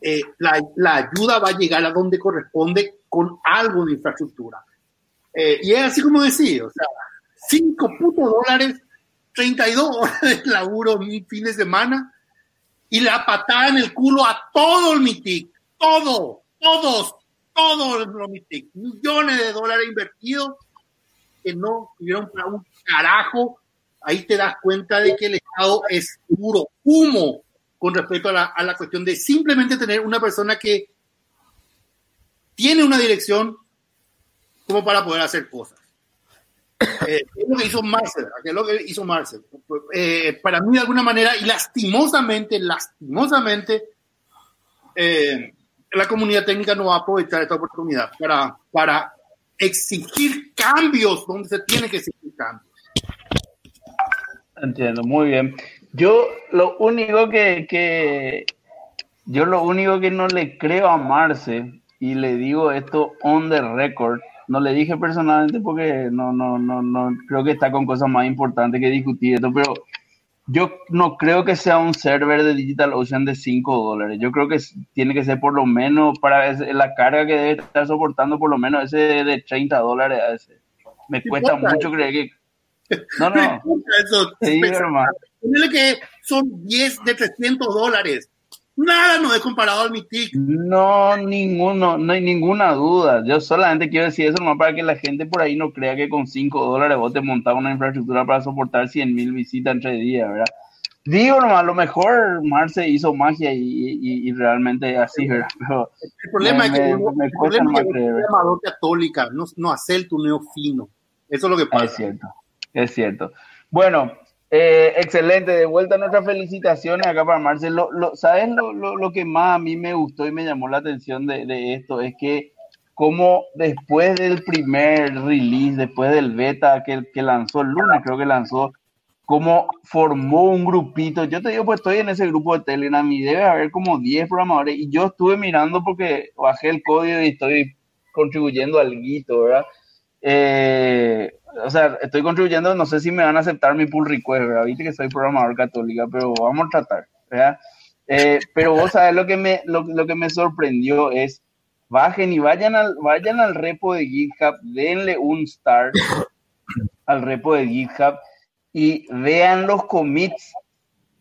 eh, la, la ayuda va a llegar a donde corresponde con algo de infraestructura. Eh, y es así como decía, o sea, 5 putos dólares, 32 horas de laburo un fin de semana y la patada en el culo a todo el MITIC, todo, todos, todos los MITIC, millones de dólares invertidos que no tuvieron para un carajo. Ahí te das cuenta de que el Estado es puro humo con respecto a la cuestión de simplemente tener una persona que tiene una dirección como para poder hacer cosas. Eh, es lo que hizo Marcel, es lo que hizo Marcel. Eh, para mí, de alguna manera, y lastimosamente, lastimosamente, eh, la comunidad técnica no va a aprovechar esta oportunidad para, para exigir cambios donde se tiene que exigir cambios. Entiendo, muy bien. Yo lo único que, que yo lo único que no le creo a Marce y le digo esto on the record, no le dije personalmente porque no, no, no, no creo que está con cosas más importantes que discutir esto, pero yo no creo que sea un server de DigitalOcean de 5 dólares. Yo creo que tiene que ser por lo menos para la carga que debe estar soportando, por lo menos ese de 30 dólares. A. Me cuesta mucho creer que. No, no. Eso, sí, hermano. que son 10 de 300 dólares. Nada no he comparado al Mythic. No, ninguno, no hay ninguna duda. Yo solamente quiero decir eso nomás para que la gente por ahí no crea que con 5 dólares vos te montás una infraestructura para soportar 100 mil visitas entre días, ¿verdad? Digo nomás, a lo mejor Marce hizo magia y, y, realmente así, ¿verdad? Pero el problema es que, me, me el problema es que es llamador católica, no, no hace el tuneo fino. Eso es lo que pasa. Es cierto, es cierto. Bueno, eh, excelente, de vuelta nuestras felicitaciones acá para Marcelo. Lo, ¿Sabes lo, lo, que más a mí me gustó y me llamó la atención de, de, esto? Es que como después del primer release, después del beta que, que lanzó lunes, creo que lanzó, como formó un grupito. Yo te digo, pues estoy en ese grupo de Telegram y debe haber como 10 programadores y yo estuve mirando porque bajé el código y estoy contribuyendo al guito, ¿verdad? Eh, o sea, estoy contribuyendo, no sé si me van a aceptar mi pull request, ¿verdad? Viste que soy programador católica, pero vamos a tratar, ¿verdad? Eh, pero vos sabes lo que me, lo, que me sorprendió es, bajen y vayan al, vayan al repo de GitHub, denle un start al repo de GitHub y vean los commits.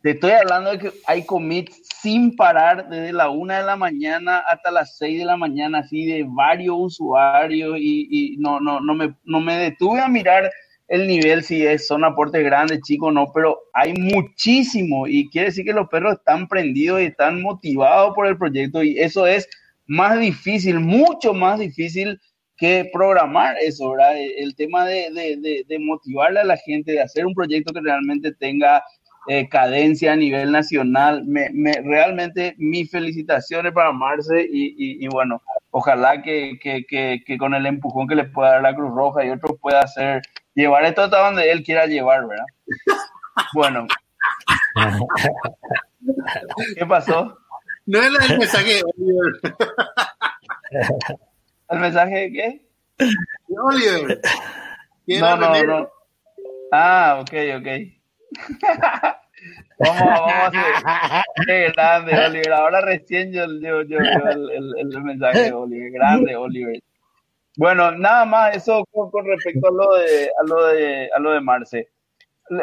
Te estoy hablando de que hay commits sin parar desde la una de la mañana hasta las seis de la mañana, así de varios usuarios y, no, no, no, me, no me detuve a mirar el nivel, si es, son aportes grandes, chicos, no, pero hay muchísimo y quiere decir que los perros están prendidos y están motivados por el proyecto y eso es más difícil, mucho más difícil que programar eso, ¿verdad? El tema de, de, de motivarle a la gente, de hacer un proyecto que realmente tenga eh, cadencia a nivel nacional. Me, me, realmente mis felicitaciones para Marce y, y, bueno, ojalá que, que, que, con el empujón que le pueda dar la Cruz Roja y otros pueda hacer, llevar esto hasta donde él quiera llevar, ¿verdad? Bueno. ¿Qué pasó? No es el mensaje de Oliver. ¿El mensaje de qué? De Oliver. No, no, no. Ah, ok, ok vamos, vamos grande, Oliver. Ahora recién yo, yo, el, el, mensaje Oliver. Grande, Oliver. Bueno, nada más eso con, respecto a lo de a lo de a lo de Marce.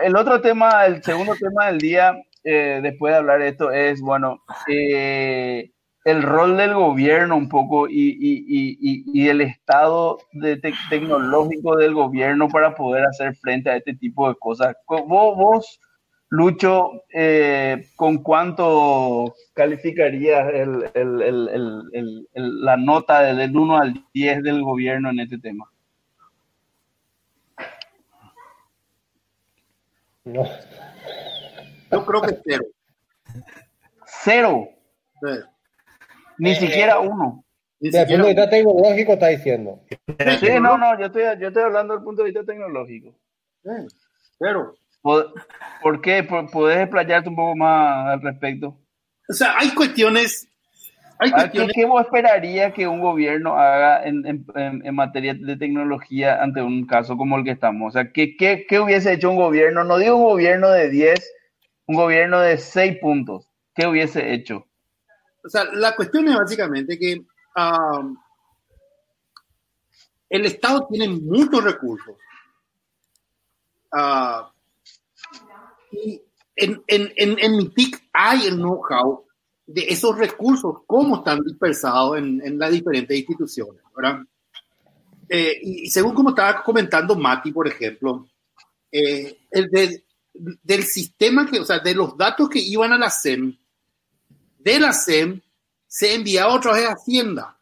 El otro tema, el segundo tema del día, eh, después de hablar de esto, es bueno, eh, el rol del gobierno un poco y, y, y, y el estado de tecnológico del gobierno para poder hacer frente a este tipo de cosas. Vos, vos Lucho, eh, ¿con cuánto calificarías el, el, la nota del 1 al 10 del gobierno en este tema? No. Yo creo que cero. ¿Cero? Sí. Ni siquiera uno. Desde el punto de vista tecnológico está diciendo. Sí, no, no, yo estoy, yo estoy hablando del punto de vista tecnológico. pero. ¿Por, qué? ¿Puedes explayarte un poco más al respecto? O sea, hay cuestiones. Hay cuestiones... ¿Qué, vos esperarías que un gobierno haga en, en, en, materia de tecnología ante un caso como el que estamos? O sea, ¿qué, qué, qué hubiese hecho un gobierno? No digo un gobierno de 10, un gobierno de 6 puntos. ¿Qué hubiese hecho? O sea, la cuestión es básicamente que el Estado tiene muchos recursos. Uh, y en, en, en, en mi TIC hay el know-how de esos recursos, cómo están dispersados en, en las diferentes instituciones, ¿verdad? Eh, y, según como estaba comentando Mati, por ejemplo, eh, el de, del sistema que, o sea, de los datos que iban a la SEM, de la SEM se enviaba otra vez a Hacienda.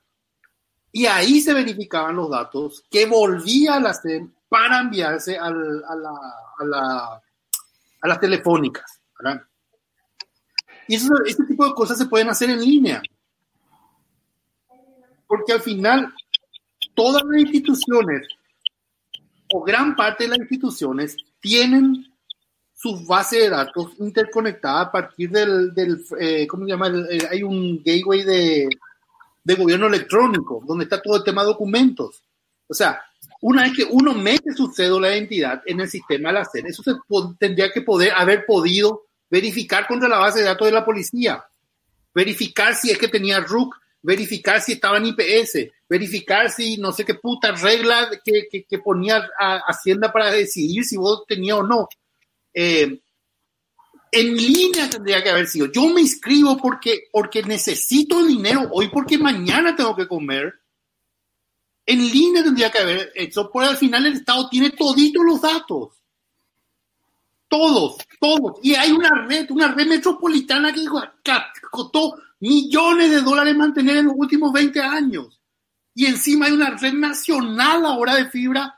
Y ahí se verificaban los datos que volvía a la SEM para enviarse a, la, a, la, a, las telefónicas. Y eso, este tipo de cosas se pueden hacer en línea. porque al final todas las instituciones o gran parte de las instituciones tienen sus bases de datos interconectadas a partir del, del eh, ¿cómo se llama? El- hay un gateway de, de gobierno electrónico, donde está todo el tema de documentos. O sea, una vez que uno mete su cédula de identidad en el sistema de la SED, eso se tendría que poder haber podido verificar contra la base de datos de la policía, verificar si es que tenía RUC, verificar si estaba en IPS, verificar si no sé qué puta regla que, que, que ponía a- Hacienda para decidir si vos tenías o no. Eh, en línea tendría que haber sido. Yo me inscribo porque, porque necesito dinero hoy, porque mañana tengo que comer. En línea tendría que haber hecho, porque al final el Estado tiene toditos los datos. Todos, todos. Y hay una red, una red metropolitana que costó millones de dólares mantener en los últimos 20 años. Y encima hay una red nacional ahora de fibra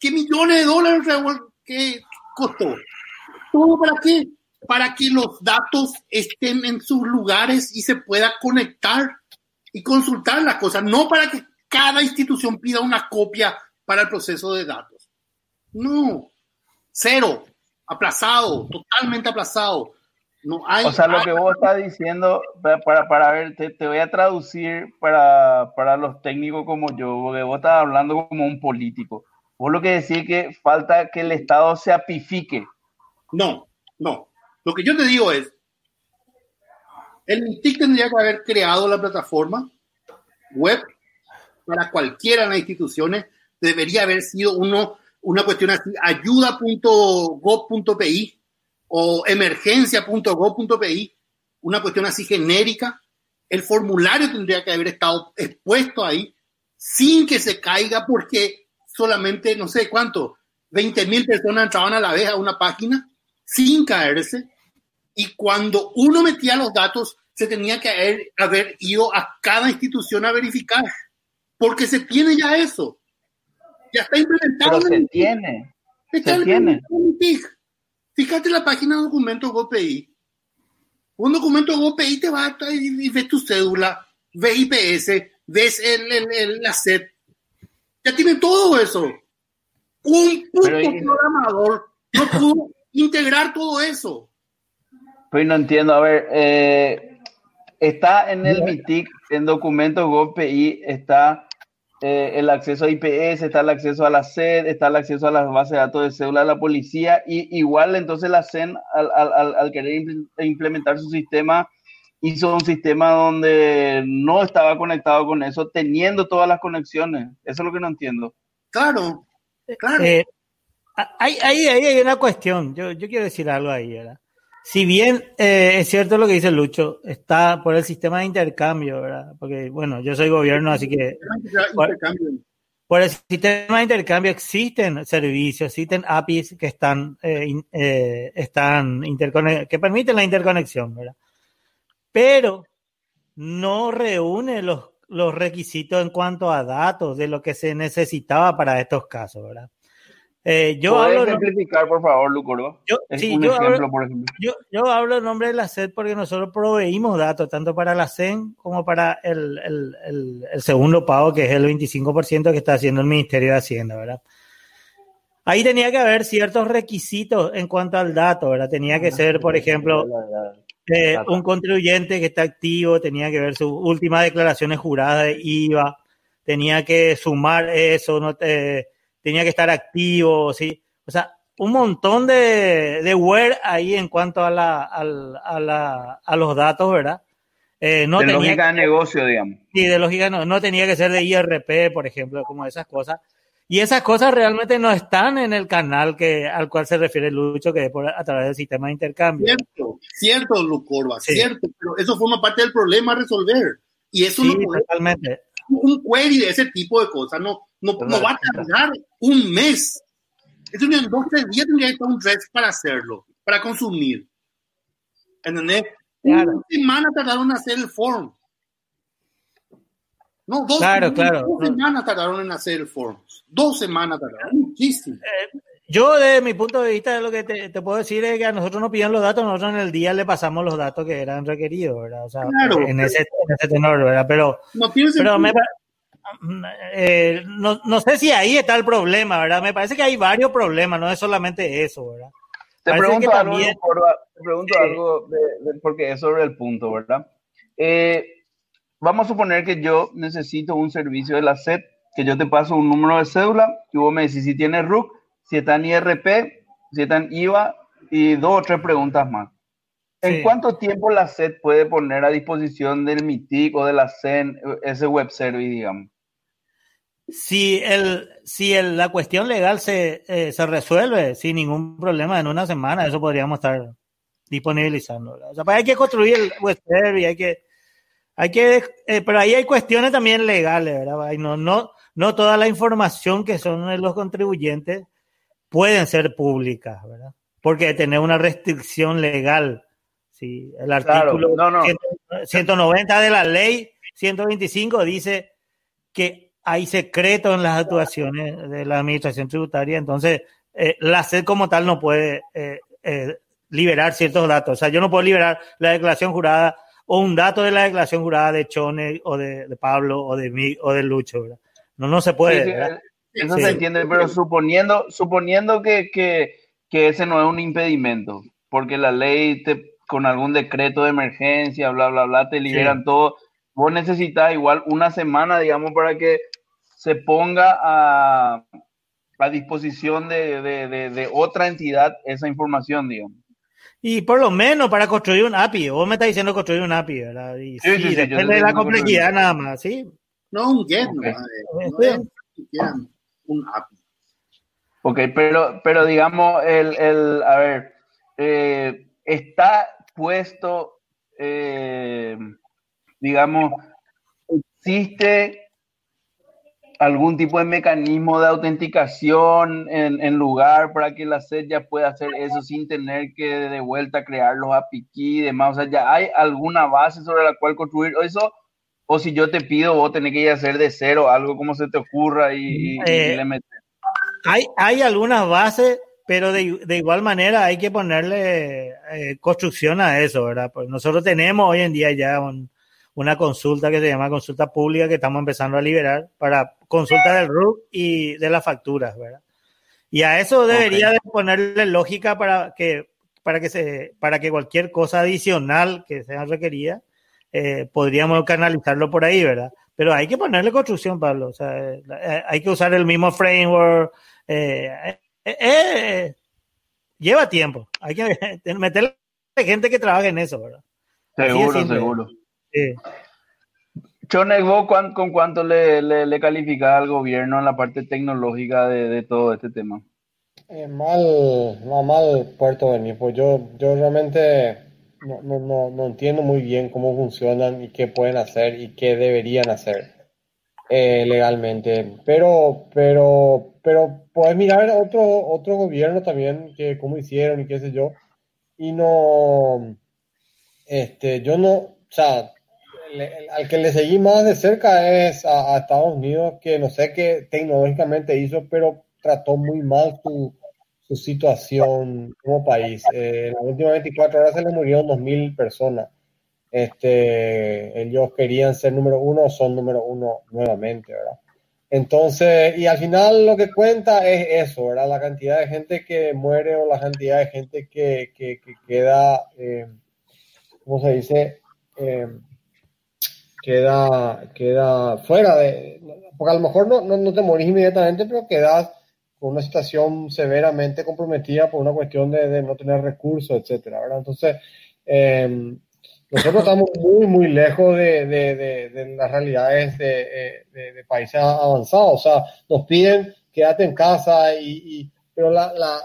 que millones de dólares que costó. ¿Todo para qué? Para que los datos estén en sus lugares y se pueda conectar y consultar las cosas, no para que cada institución pida una copia para el proceso de datos. No, cero, aplazado, totalmente aplazado. No hay, O sea, lo que vos estás diciendo, para, para, para ver, te, te voy a traducir para, para los técnicos como yo, porque vos estás hablando como un político. Vos lo que decís que falta que el Estado se apifique. No, no. Lo que yo te digo es, el MITIC tendría que haber creado la plataforma web para cualquiera de las instituciones. Debería haber sido uno, una cuestión así, ayuda.gov.pi o emergencia.gov.pi, una cuestión así genérica. El formulario tendría que haber estado expuesto ahí sin que se caiga porque solamente, no sé cuánto, 20 mil personas entraban a la vez a una página sin caerse. Y cuando uno metía los datos, se tenía que haber, haber ido a cada institución a verificar. Porque se tiene ya eso. Ya está implementado. Pero se el- tiene. Está se TIC. Fíjate la página de documentos GoPI. Un documento GoPI te va a y, y ves tu cédula, ves IPS, ves el, el, el- la SED. Ya tiene todo eso. Un puto programador no pudo integrar todo eso. Pues no entiendo. A ver, eh, está en el MITIC, en documentos GovPI, está eh, el acceso a IPS, está el acceso a la SED, está el acceso a las bases de datos de cédula de la policía, y igual entonces la CEN, al, al- querer imple- implementar su sistema, hizo un sistema donde no estaba conectado con eso, teniendo todas las conexiones. Eso es lo que no entiendo. Claro, claro. Eh, ahí, ahí, ahí hay una cuestión. Yo, yo quiero decir algo ahí, ¿verdad? Si bien eh, es cierto lo que dice Lucho, está por el sistema de intercambio, ¿verdad? Porque, bueno, yo soy gobierno, así que Intercambio. por el sistema de intercambio existen servicios, existen APIs que están, eh, eh, están que permiten la interconexión, ¿verdad? Pero no reúne los, los requisitos en cuanto a datos de lo que se necesitaba para estos casos, ¿verdad? Eh, yo ¿Puedes hablo, ejemplificar, por favor, Lucoro? yo, sí, un yo ejemplo, hablo- por ejemplo. yo, yo hablo en nombre de la SED porque nosotros proveímos datos tanto para la CEN como para el, el- el- el segundo pago, que es el 25% que está haciendo el Ministerio de Hacienda, ¿verdad? Ahí tenía que haber ciertos requisitos en cuanto al dato, ¿verdad? Tenía que ser, por ejemplo, eh, un contribuyente que está activo, tenía que ver sus últimas declaraciones juradas de IVA, tenía que sumar eso, no te- tenía que estar activo, ¿sí? O sea, un montón de, de word ahí en cuanto a, la, al- a, la, a los datos, ¿verdad? Eh, no de tenía lógica de negocio, digamos. Sí, de lógica no, no tenía que ser de IRP, por ejemplo, como esas cosas. Y esas cosas realmente no están en el canal que, al cual se refiere Lucho, que es por, a través del sistema de intercambio. Cierto, cierto, Lucorba, Sí. cierto, pero eso forma parte del problema a resolver. Y eso Sí, no puede, totalmente. un query de ese tipo de cosas no, no, no va a tardar un mes. En dos tres días tendría que estar un res para hacerlo, para consumir. ¿Entendés? Claro. Una semana tardaron en hacer el form. No, dos, Claro, semanas, claro. dos semanas tardaron en hacer el form. Dos semanas tardaron, muchísimo. Yo, desde mi punto de vista, lo que te, te puedo decir es que a nosotros nos piden los datos, nosotros en el día le pasamos los datos que eran requeridos, ¿verdad? O sea, Claro. en, ese, en ese tenor, ¿verdad? Pero, No pero me, eh, no, no, sé si ahí está el problema, ¿verdad? Me parece que hay varios problemas, no es solamente eso, ¿verdad? Te pregunto, algo, también, te pregunto algo porque es sobre el punto, ¿verdad? Eh, vamos a suponer que yo necesito un servicio de la SED, que yo te paso un número de cédula y vos me decís si tiene RUC, si está en IRP, si está en IVA y dos o tres preguntas más. ¿En cuánto tiempo la SED puede poner a disposición del MITIC o de la CEN ese web service, digamos? Si, el, si el, la cuestión legal se, eh, se resuelve sin ningún problema en una semana, eso podríamos estar disponibilizando. O sea, pues hay que construir el web service, hay que, hay que, eh, pero ahí hay cuestiones también legales, ¿verdad? No, no, no toda la información que son de los contribuyentes pueden ser públicas, ¿verdad? Porque tener una restricción legal Sí, el artículo 190 de la ley 125 dice que hay secreto en las actuaciones de la administración tributaria, entonces eh, la SED como tal no puede eh, eh, liberar ciertos datos. O sea, yo no puedo liberar la declaración jurada o un dato de la declaración jurada de Chone o de, Pablo o de mí o de Lucho. No, no se puede. eso se entiende, pero suponiendo, suponiendo que, que, que ese no es un impedimento, porque la ley te con algún decreto de emergencia, bla, bla, bla, te liberan todo. Vos necesitas igual una semana, digamos, para que se ponga a, a disposición de, de, de, otra entidad esa información, digamos. Y por lo menos para construir un API, vos me estás diciendo construir un API, ¿verdad? Y sí, sí, depende de la complejidad nada más, ¿sí? No un get, no, un API. Ok, pero, pero digamos, el, el a ver, eh, está puesto, eh, digamos, existe algún tipo de mecanismo de autenticación en, lugar para que la SED ya pueda hacer eso sin tener que de vuelta crear los API y demás. O sea, ya hay alguna base sobre la cual construir eso. O si yo te pido, vos tenés que ir a hacer de cero algo como se te ocurra y, eh, le metes. Hay, hay algunas bases pero de, de, igual manera hay que ponerle eh, construcción a eso, ¿verdad? Pues nosotros tenemos hoy en día ya una consulta que se llama consulta pública que estamos empezando a liberar para consulta del RUC y de las facturas, ¿verdad? Y a eso debería de ponerle lógica para que, para que se, para que cualquier cosa adicional que sea requerida, eh, podríamos canalizarlo por ahí, ¿verdad? Pero hay que ponerle construcción, Pablo. O sea, eh, hay que usar el mismo framework. Eh, lleva tiempo. Hay que meterle gente que trabaje en eso, ¿verdad? Seguro, seguro. Sí. ¿con cuánto le, le, califica al gobierno en la parte tecnológica de, todo este tema? Eh, mal, no, mal Puerto Benítez. Pues yo, yo realmente no, no, no, entiendo muy bien cómo funcionan y qué pueden hacer y qué deberían hacer legalmente. Pero, pero pero puedes mirar otro, otro gobierno también, que cómo hicieron y qué sé yo, y no, este, yo no, o sea, al que le seguí más de cerca es a, Estados Unidos, que no sé qué tecnológicamente hizo, pero trató muy mal su, situación como país. Eh, en las últimas 24 horas se le murieron 2.000 personas. Este, ellos querían ser número uno, son número uno nuevamente, ¿verdad? Entonces, y al final lo que cuenta es eso, ¿verdad? La cantidad de gente que muere o la cantidad de gente que, que, queda, eh, ¿cómo se dice? Eh, queda, queda fuera de, porque a lo mejor no, no, te morís inmediatamente, pero quedas con una situación severamente comprometida por una cuestión de, de no tener recursos, etcétera, ¿verdad? Entonces, eh, nosotros estamos muy, muy lejos de, de, de, las realidades de, países avanzados. O sea, nos piden quédate en casa, y, pero la, la,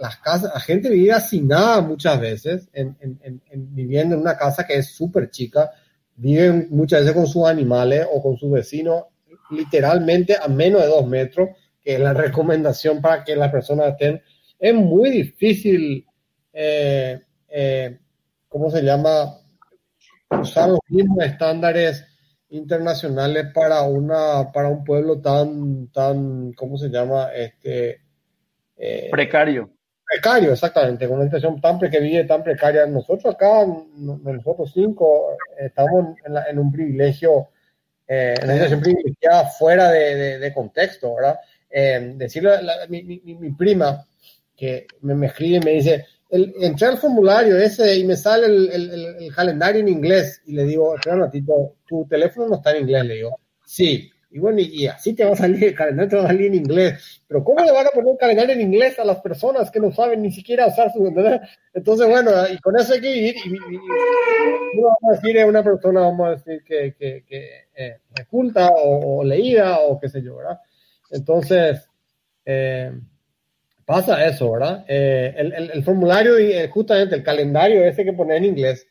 las casas, la gente vive nada muchas veces, en, en, en, viviendo en una casa que es súper chica, viven muchas veces con sus animales o con sus vecinos literalmente a menos de dos metros, que es la recomendación para que las personas estén. Es muy difícil eh, eh, ¿cómo se llama? Usar los mismos estándares internacionales para una para un pueblo tan tan ¿cómo se llama? este eh, precario precario exactamente con una situación tan vive tan precaria. Nosotros acá nosotros cinco estamos en, un privilegio Eh, una situación privilegiada fuera de, contexto, ¿verdad? Eh, decirle a mi, mi, prima que me, escribe y me dice, el, entré al formulario ese y me sale el, el, el, calendario en inglés y le digo, espera un ratito, tu teléfono no está en inglés, le digo, sí, y bueno, y, así te va a salir el calendario, en inglés. Pero ¿cómo le van a poner un calendario en inglés a las personas que no saben ni siquiera usar su... Entonces, bueno, y con eso hay que vivir. Y, vamos a decir a una persona, vamos a decir que, que, eh, culta o, leída o qué sé yo, ¿verdad? Entonces, eh, pasa eso, ¿verdad? Eh, el, el, formulario y eh, justamente el calendario ese que pone en inglés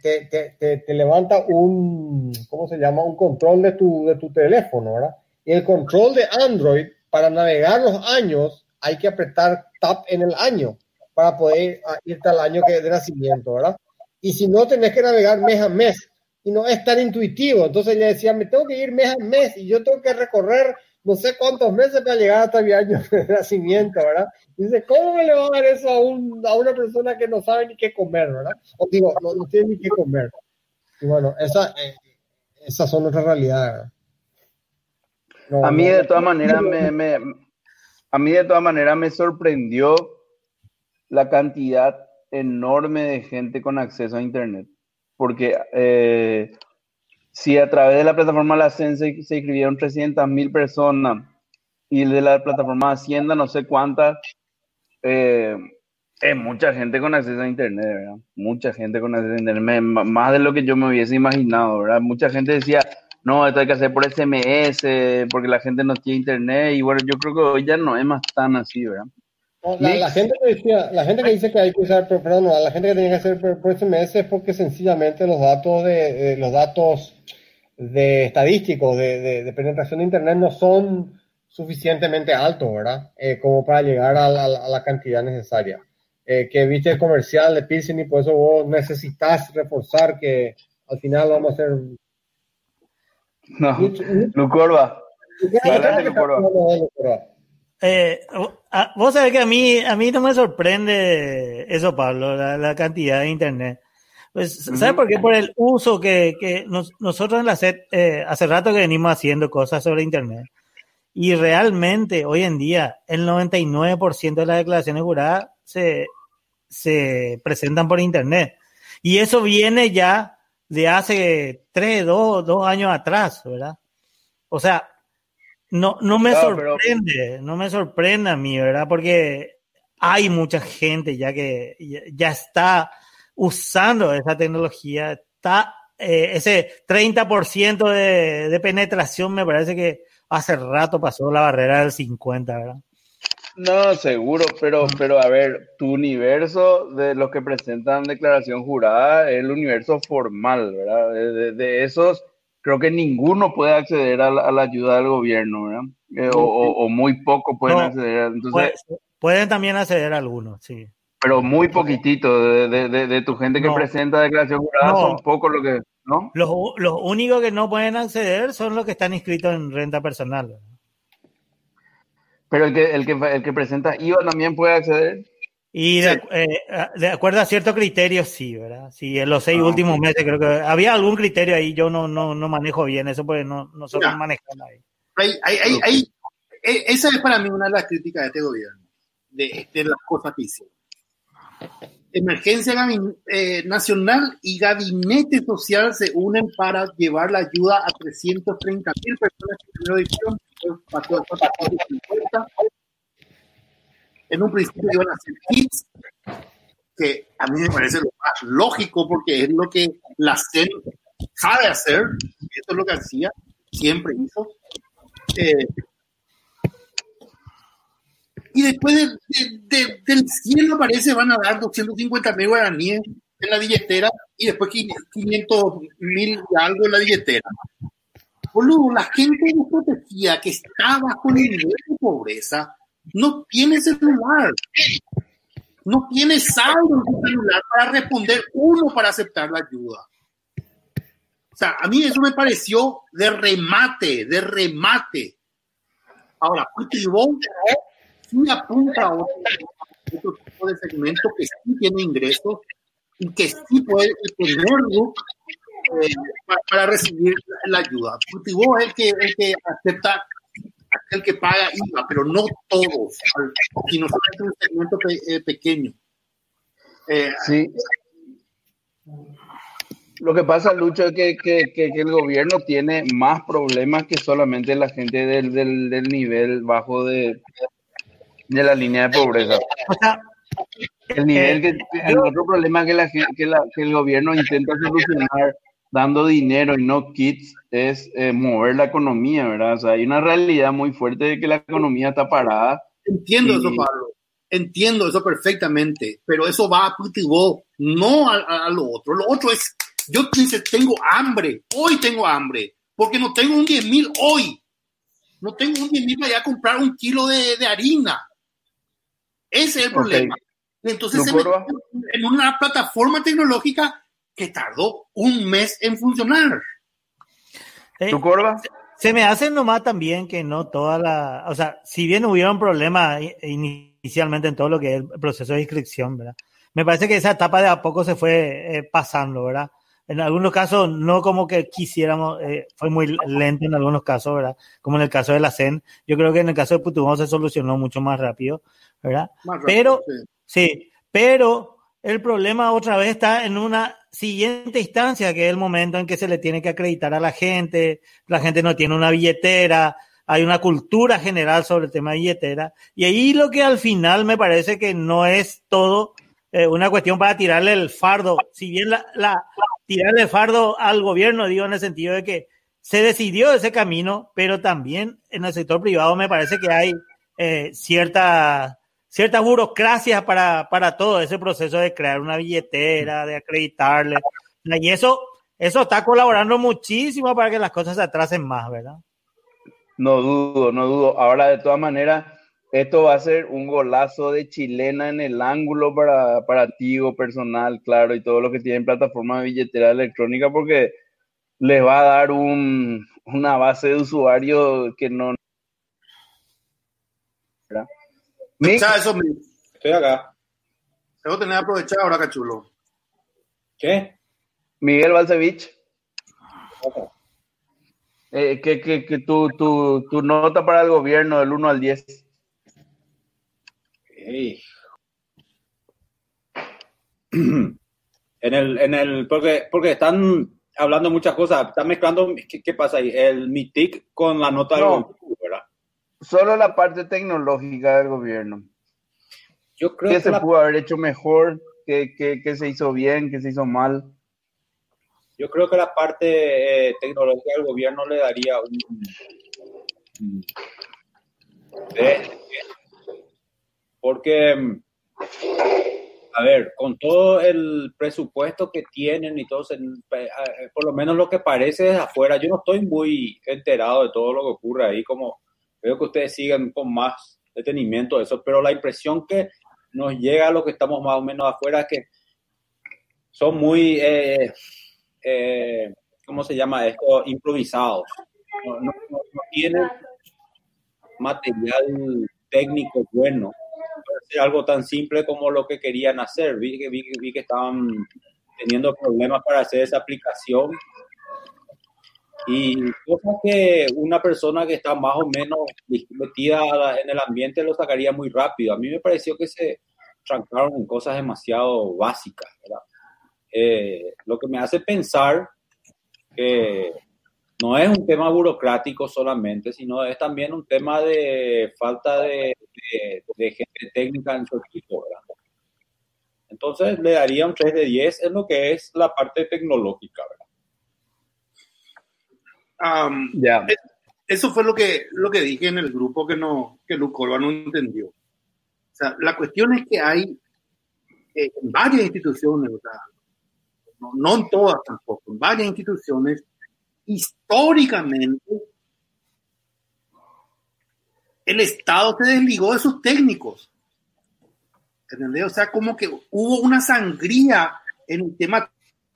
te, levanta un, ¿cómo se llama? Un control de tu, de tu teléfono, ¿verdad? Y el control de Android, para navegar los años, hay que apretar Tab en el año para poder ah, irte al año que de nacimiento, ¿verdad? Y si no, tenés que navegar mes a mes. Y no es tan intuitivo. Entonces le decía, me tengo que ir mes a mes y yo tengo que recorrer no sé cuántos meses para llegar hasta mi año de nacimiento, ¿verdad? Dice, ¿cómo me le va a dar eso a, un, a una persona que no sabe ni qué comer, ¿verdad? O digo, no, no tiene ni qué comer. Y bueno, esa, eh, esas son nuestras realidades. No, a mí de todas maneras me, me, a mí de todas maneras me sorprendió la cantidad enorme de gente con acceso a internet. Porque eh, si a través de la plataforma La CEN se, inscribieron 300 mil personas y de la plataforma Hacienda no sé cuántas, eh, es mucha gente con acceso a Internet, ¿verdad? Mucha gente con acceso a Internet, más de lo que yo me hubiese imaginado, ¿verdad? Mucha gente decía, no, esto hay que hacer por SMS, porque la gente no tiene Internet, y bueno, yo creo que hoy ya no es más tan así, ¿verdad? La, gente que decía, la gente que dice que hay que usar, perdón, la gente que tiene que hacer por, SMS es porque sencillamente los datos de, los datos de estadísticos de, de, penetración de internet no son suficientemente altos, ¿verdad? Eh, como para llegar a la, cantidad necesaria. Eh, que viste el comercial de Pilsen y por eso vos necesitas reforzar que al final vamos a hacer. No, Lucorba. Eh, vos sabés que a mí, a mí no me sorprende eso, Pablo, la, cantidad de internet. Pues, ¿sabes por qué? Por el uso que, que nosotros en la SED eh, hace rato que venimos haciendo cosas sobre internet. Y realmente, hoy en día, el 99% de las declaraciones juradas se, se presentan por internet. Y eso viene ya de hace tres, dos, dos años atrás, ¿verdad? O sea, no, no me sorprende, no me sorprende a mí, ¿verdad? Porque hay mucha gente ya que ya, está usando esa tecnología, está eh, ese 30% de, de penetración, me parece que hace rato pasó la barrera del 50, ¿verdad? No, seguro, pero, pero a ver, tu universo de los que presentan declaración jurada es el universo formal, ¿verdad? De, de esos creo que ninguno puede acceder a la, ayuda del gobierno, ¿verdad? Eh, o, muy poco pueden acceder. Entonces, pueden también acceder algunos, sí. Pero muy poquitito de, de, de, tu gente que presenta declaración jurada son pocos lo que, ¿no? Los, los únicos que no pueden acceder son los que están inscritos en renta personal. Pero el que, el que, el que presenta IVA también puede acceder. Y de, eh, de, acuerdo a ciertos criterios, sí, ¿verdad? Sí, en los seis ah, últimos meses creo que había algún criterio ahí, yo no, no, no manejo bien eso, pues no, nosotros manejamos ahí. Hay, hay, hay, e, esa es para mí una de las críticas de este gobierno, de, de las cosas que hicieron. Emergencia eh, Nacional y Gabinete Social se unen para llevar la ayuda a 330 mil personas en un principio iban a hacer kits, que a mí me parece lo más lógico porque es lo que la CEN sabe hacer, esto es lo que hacía, siempre hizo. Eh, y después del cielo parece van a dar 250 mil guaraníes en la billetera y después 500 mil algo en la billetera. Boludo, la gente que está bajo el nivel de pobreza no tiene celular, no tiene saldo en su celular para responder uno para aceptar la ayuda. O sea, a mí eso me pareció de remate, de remate. Ahora, Cutilbón sí apunta a otro, tipo de segmento que sí tiene ingresos y que sí puede, primer look eh, para, recibir la ayuda. Cultivó el que, el que acepta, el que paga IVA, pero no todos, sino solamente un segmento eh, pequeño. Eh, sí. Lo que pasa, Lucho, es que, que, que, el gobierno tiene más problemas que solamente la gente del, del, del nivel bajo de, de la línea de pobreza. El nivel que, el otro problema que, la, que, la, que el gobierno intenta solucionar dando dinero y no kits es eh, mover la economía, ¿verdad? O sea, hay una realidad muy fuerte de que la economía está parada. Entiendo eso, Pablo. Entiendo eso perfectamente, pero eso va a cultivo, no a, lo otro. Lo otro es, yo dice, tengo hambre, hoy tengo hambre, porque no tengo un 10 mil hoy. No tengo un 10 mil para ir a comprar un kilo de, de harina. Ese es el problema. Entonces se metió en una plataforma tecnológica que tardó un mes en funcionar. ¿Tu corva? Se me hace nomás también que no toda la, o sea, si bien hubieron problemas inicialmente en todo lo que es el proceso de inscripción, ¿verdad? Me parece que esa etapa de a poco se fue eh, pasando, ¿verdad? En algunos casos no como que quisiéramos, eh, fue muy lento en algunos casos, ¿verdad? Como en el caso de la CEN. Yo creo que en el caso de Putubón se solucionó mucho más rápido, ¿verdad? Pero, sí, pero el problema otra vez está en una siguiente instancia, que es el momento en que se le tiene que acreditar a la gente, la gente no tiene una billetera, hay una cultura general sobre el tema de billetera, y ahí lo que al final me parece que no es todo eh, una cuestión para tirarle el fardo, si bien la, la, tirarle fardo al gobierno, digo en el sentido de que se decidió ese camino, pero también en el sector privado me parece que hay eh, cierta cierta burocracia para, para todo ese proceso de crear una billetera, de acreditarle. Y eso, eso está colaborando muchísimo para que las cosas se atrasen más, ¿verdad? No dudo, no dudo. Ahora, de todas maneras, esto va a ser un golazo de chilena en el ángulo para, para ti o personal, claro, y todo lo que tienen plataforma de billetera electrónica, porque les va a dar un, una base de usuarios que no, eso, Estoy acá. Tengo que tener aprovechado ahora, cachulo. ¿Qué? Miguel Balcevich. Eh, que, que, que tu, tu, tu, nota para el gobierno del 1 al 10. En el, en el, porque, porque están hablando muchas cosas, están mezclando, ¿qué, qué pasa ahí? El MITIC con la nota del gobierno, ¿verdad? Solo la parte tecnológica del gobierno. Yo creo ¿Qué se pudo haber hecho mejor? ¿Qué, ¿Qué, qué, se hizo bien? ¿Qué se hizo mal? Yo creo que la parte eh, tecnológica del gobierno le daría un... porque, a ver, con todo el presupuesto que tienen y todo, por lo menos lo que parece desde afuera, yo no estoy muy enterado de todo lo que ocurre ahí, como Veo que ustedes siguen con más detenimiento de eso, pero la impresión que nos llega a lo que estamos más o menos afuera es que son muy, eh, eh, ¿cómo se llama esto? Improvisados. No, no, no, tienen material técnico bueno. Algo tan simple como lo que querían hacer. Vi que, vi, vi que estaban teniendo problemas para hacer esa aplicación y cosas que una persona que está más o menos metida en el ambiente lo sacaría muy rápido. A mí me pareció que se trancaron en cosas demasiado básicas. Eh, lo que me hace pensar que no es un tema burocrático solamente, sino es también un tema de falta de, de, gente técnica en su equipo, ¿verdad? Entonces le daría un 3 de 10 en lo que es la parte tecnológica, ¿verdad? Um, Eso fue lo que, lo que dije en el grupo que, no, que Lucolva no entendió. O sea, la cuestión es que hay eh, en varias instituciones, no, no en todas tampoco, en varias instituciones, históricamente, el Estado se desligó de sus técnicos. ¿Entendés? O sea, como que hubo una sangría en el tema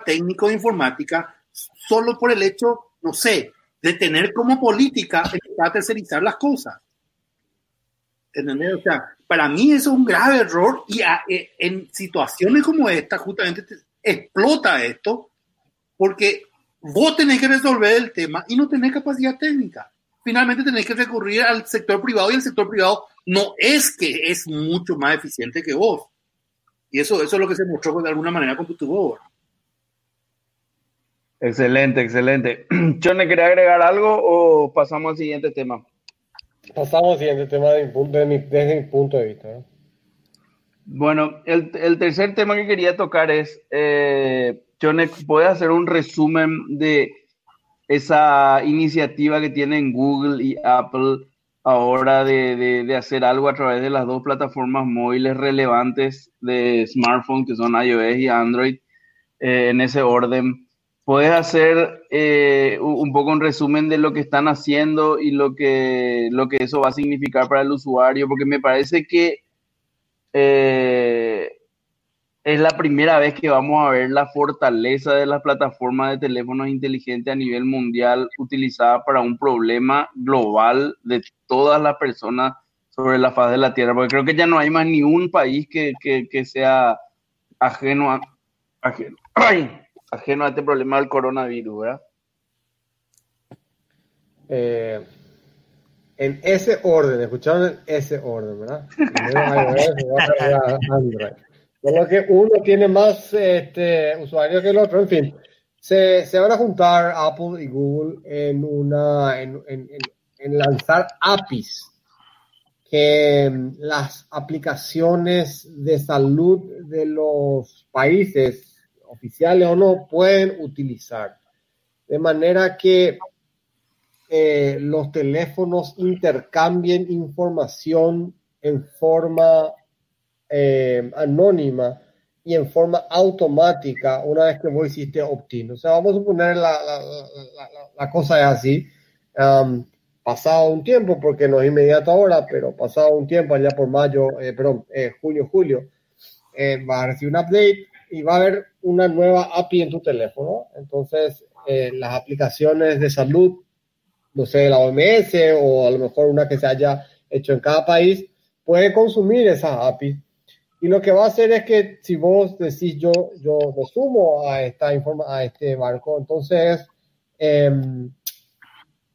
técnico de informática solo por el hecho, no sé, de tener como política a tercerizar las cosas. ¿Entendés? O sea, para mí eso es un grave error y en situaciones como esta justamente explota esto porque vos tenés que resolver el tema y no tenés capacidad técnica. Finalmente tenés que recurrir al sector privado y el sector privado no es que es mucho más eficiente que vos. Y eso, eso es lo que se mostró de alguna manera con tu voz. Excelente, excelente. Chone, ¿quería agregar algo o pasamos al siguiente tema? Pasamos al siguiente tema desde mi, desde mi punto de vista. Bueno, el, el, tercer tema que quería tocar es, eh, Chone, ¿puedes hacer un resumen de esa iniciativa que tienen Google y Apple ahora de, de, hacer algo a través de las dos plataformas móviles relevantes de smartphone, que son iOS y Android, eh, en ese orden? ¿Puedes hacer eh, un poco un resumen de lo que están haciendo y lo que, lo que eso va a significar para el usuario? Porque me parece que eh, es la primera vez que vamos a ver la fortaleza de las plataformas de teléfonos inteligentes a nivel mundial utilizada para un problema global de todas las personas sobre la faz de la Tierra. Porque creo que ya no hay más ni un país que, que, que sea ajeno a... Ajeno, ay, ajeno a este problema del coronavirus, ¿verdad? Eh, en ese orden, escucharon en ese orden, ¿verdad? Solo que uno tiene más este, usuarios que el otro, en fin. Se, van a juntar Apple y Google en, una, en, lanzar APIs que las aplicaciones de salud de los países oficiales o no, pueden utilizar. De manera que eh, los teléfonos intercambien información en forma eh, anónima y en forma automática una vez que vos hiciste opt-in. O sea, vamos a suponer la, la, la, la cosa así. Um, pasado un tiempo, porque no es inmediato ahora, pero pasado un tiempo, allá por mayo, eh, perdón, eh, junio, julio, eh, va a recibir un update y va a haber una nueva API en tu teléfono. Entonces, eh, las aplicaciones de salud, no sé, la OMS o a lo mejor una que se haya hecho en cada país, puede consumir esa API. Y lo que va a hacer es que si vos decís yo, yo me sumo a, esta informa a este barco, entonces eh,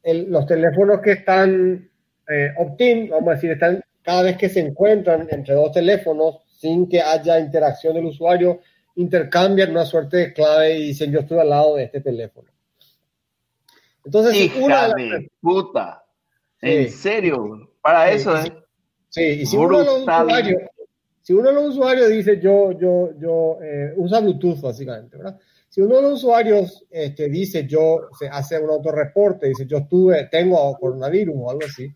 el, los teléfonos que están eh, opt-in, vamos a decir, están cada vez que se encuentran entre dos teléfonos sin que haya interacción del usuario, intercambian una suerte de clave y dicen yo estoy al lado de este teléfono. Entonces, Hija una de, las... puta. En serio, para sí, eso es. Sí, y si uno, de los usuarios, si uno de los usuarios dice yo, yo, yo, eh, usa Bluetooth básicamente, ¿verdad? Si uno de los usuarios este, dice yo, se hace un autorreporte, dice yo estuve, tengo coronavirus o algo así,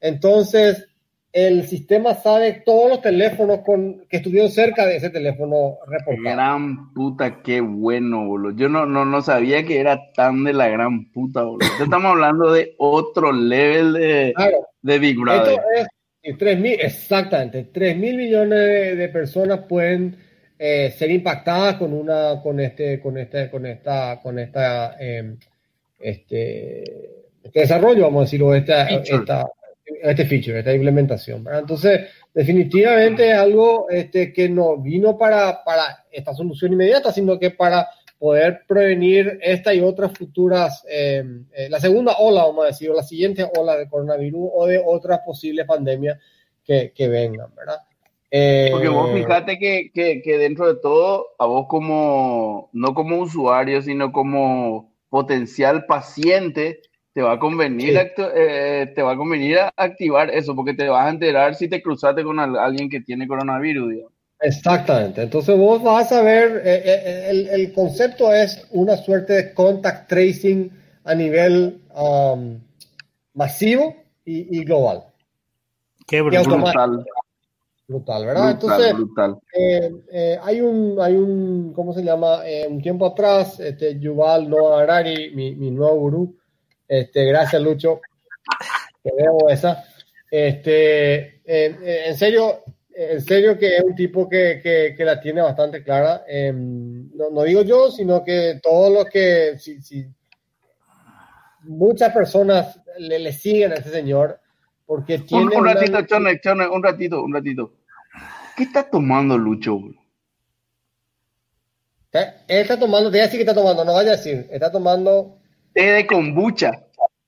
entonces el sistema sabe todos los teléfonos con, que estuvieron cerca de ese teléfono reportado. Gran puta, qué bueno, boludo. Yo no, no, no sabía que era tan de la gran puta, boludo. Estamos hablando de otro level de, claro. de Big Brother. Esto es 3 mil, exactamente, 3 mil millones de, de, personas pueden eh, ser impactadas con una, con este, con este, con esta, con esta, eh, este, este desarrollo, vamos a decirlo, esta, esta este feature, esta implementación. ¿verdad? Entonces, definitivamente es algo este, que no vino para, para esta solución inmediata, sino que para poder prevenir esta y otras futuras, eh, eh, la segunda ola, vamos a decir, o la siguiente ola de coronavirus o de otras posibles pandemias que, que vengan, ¿verdad? Eh, Porque vos fíjate que, que, que, dentro de todo, a vos como, no como usuario, sino como potencial paciente, te va a convenir, sí. eh, te va a convenir a activar eso, porque te vas a enterar si te cruzaste con alguien que tiene coronavirus. Digamos. Exactamente. Entonces vos vas a ver, eh, eh, el, el, concepto es una suerte de contact tracing a nivel um, masivo y, y, global. Qué brutal. Brutal, ¿verdad? Brutal, Entonces, brutal. Eh, hay un, hay un, ¿cómo se llama? un tiempo atrás, este, Yuval Noah Harari, mi, mi nuevo gurú, este, gracias, Lucho. Te veo esa. Este, en, serio, en serio que es un tipo que, que, que la tiene bastante clara. Eh, no, no, digo yo, sino que todos los que, si, si, muchas personas le, le, siguen a ese señor porque tiene... Un, un ratito, una... Chone, Chone, un ratito, un ratito. ¿Qué está tomando Lucho? Está- está tomando, te voy a decir que está tomando, no vaya a decir, está tomando Té de kombucha.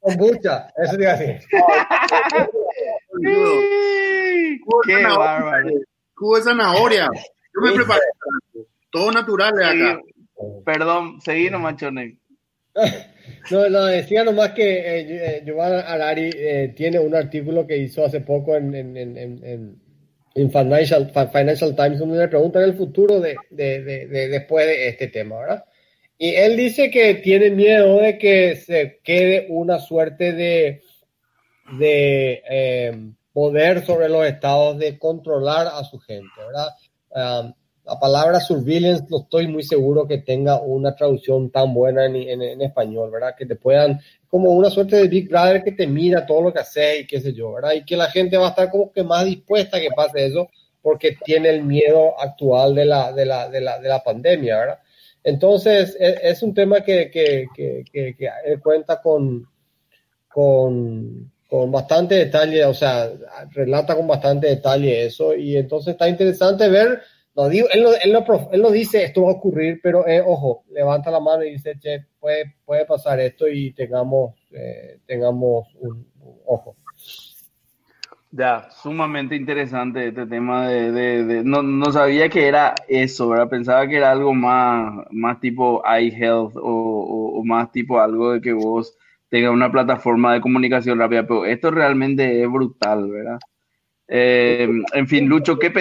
kombucha, eso te iba a decir. Qué bárbaro. Jugo de zanahoria. Yo me preparé. Todo natural de acá. Perdón, seguí nomás, Chone. No, no, decía nomás que eh, eh, Giovanna Arari eh, tiene un artículo que hizo hace poco en, en, en, en, en- en Financial, Fi- Financial Times donde le preguntan el futuro de, de, de- de- después de este tema, ¿verdad? Y él dice que tiene miedo de que se quede una suerte de, de eh, poder sobre los estados de controlar a su gente, ¿verdad? La palabra surveillance no estoy muy seguro que tenga una traducción tan buena en, en- español, ¿verdad? Que te puedan, como una suerte de Big Brother que te mira todo lo que haces y qué sé yo, ¿verdad? Y que la gente va a estar como que más dispuesta a que pase eso porque tiene el miedo actual de la, de la, de la, de la pandemia, ¿verdad? Entonces, es, es un tema que, que, que, que, cuenta con, con, con bastante detalle, o sea, relata con bastante detalle eso, y entonces está interesante ver, no digo, él, no, él, prof- él no dice esto va a ocurrir, pero eh, ojo, levanta la mano y dice, che, puede, puede pasar esto y tengamos, eh, tengamos un, ojo. Ya, sumamente interesante este tema de- de- no, no sabía que era eso, ¿verdad? Pensaba que era algo más, más tipo iHealth o, o, o más tipo algo de que vos tengas una plataforma de comunicación rápida, pero esto realmente es brutal, ¿verdad? Eh, en fin, Lucho, ¿qué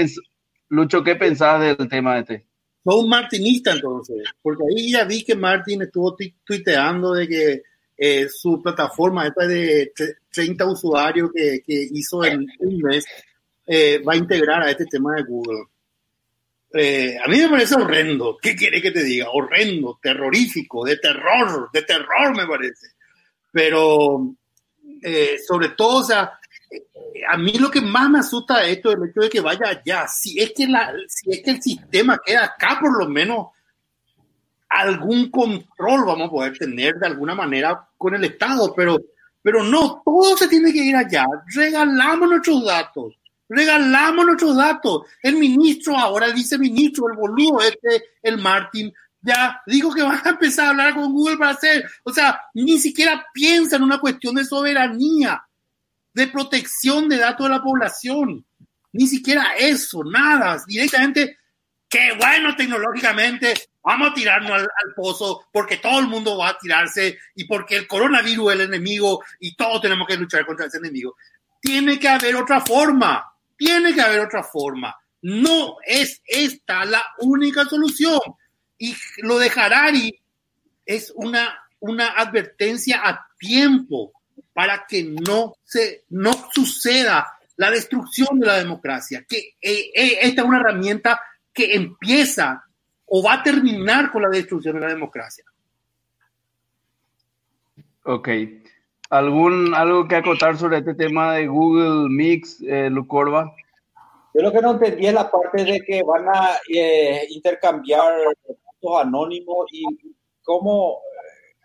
Lucho, ¿qué pensás del tema este? Soy un martinista entonces, porque ahí ya vi que Martin estuvo tu- tuiteando de que eh, su plataforma, esta de tre- 30 usuarios que, hizo en un mes, eh, va a integrar a este tema de Google. A mí me parece horrendo. ¿Qué quiere que te diga? Horrendo, terrorífico, de terror, de terror me parece. Pero eh, sobre todo, o sea, a mí lo que más me asusta de esto es el hecho de que vaya allá. Si es que, la, si es que el sistema queda acá, por lo menos algún control vamos a poder tener de alguna manera con el Estado, pero, pero no, todo se tiene que ir allá. Regalamos nuestros datos, regalamos nuestros datos. El ministro, ahora el viceministro, el boludo este, el Martín, ya dijo que van a empezar a hablar con Google para hacer, o sea, ni siquiera piensa en una cuestión de soberanía, de protección de datos de la población. Ni siquiera eso, nada, directamente, qué bueno tecnológicamente, vamos a tirarnos al, al, pozo porque todo el mundo va a tirarse y porque el coronavirus es el enemigo y todos tenemos que luchar contra ese enemigo. Tiene que haber otra forma, tiene que haber otra forma. No es esta la única solución. Y lo de Harari es una, una advertencia a tiempo para que no, se, no suceda la destrucción de la democracia, que eh, eh, esta es una herramienta que empieza o va a terminar con la destrucción de la democracia. Ok. ¿Algún, ¿Algo que acotar sobre este tema de Google Mix, eh, Lucorba? Yo lo que no entendí es la parte de que van a eh, intercambiar anónimos y cómo,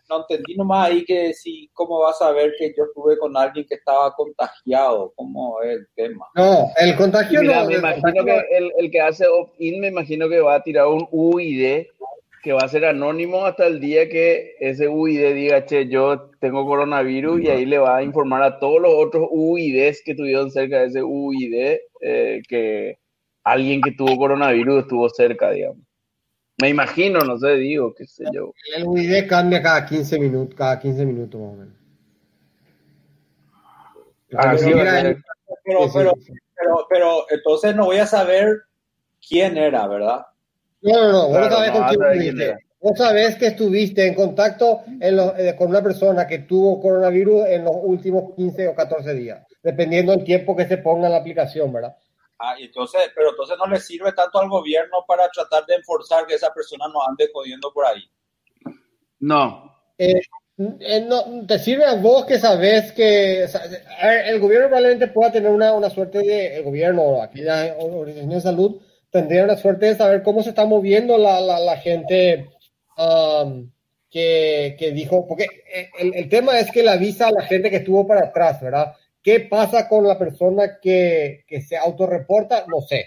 no entendí nomás ahí que si, cómo vas a ver que yo estuve con alguien que estaba contagiado, cómo es el tema. No, el contagio Mira, no. me el imagino contagio- que el, el que hace opt-in, me imagino que va a tirar un UID que va a ser anónimo hasta el día que ese UID diga, che, yo tengo coronavirus y ahí le va a informar a todos los otros UIDs que tuvieron cerca de ese UID eh, que alguien que tuvo coronavirus estuvo cerca, digamos. Me imagino, no sé, digo, qué sé yo. El UID cambia cada 15 minutos, cada 15 minutos más o menos. Así Pero mira. Pero, pero, pero, pero entonces no voy a saber quién era, ¿verdad? No, no, no, Claro, sabés no, con quién era. Vos sabés que estuviste en contacto en lo- eh, con una persona que tuvo coronavirus en los últimos 15 o 14 días, dependiendo del tiempo que se ponga en la aplicación, ¿verdad? Ah, y entonces, pero entonces no le sirve tanto al gobierno para tratar de enforzar que esa persona no ande jodiendo por ahí. No, Eh, eh, no, te sirve a vos que sabés que o sea, a ver, el gobierno probablemente pueda tener una, una suerte de, el gobierno o aquella organización de salud tendría una suerte de saber cómo se está moviendo la, la, la gente um, que, que dijo, porque eh, el, el tema es que le avisa a la gente que estuvo para atrás, ¿verdad? ¿Qué pasa con la persona que, que se autorreporta? No sé.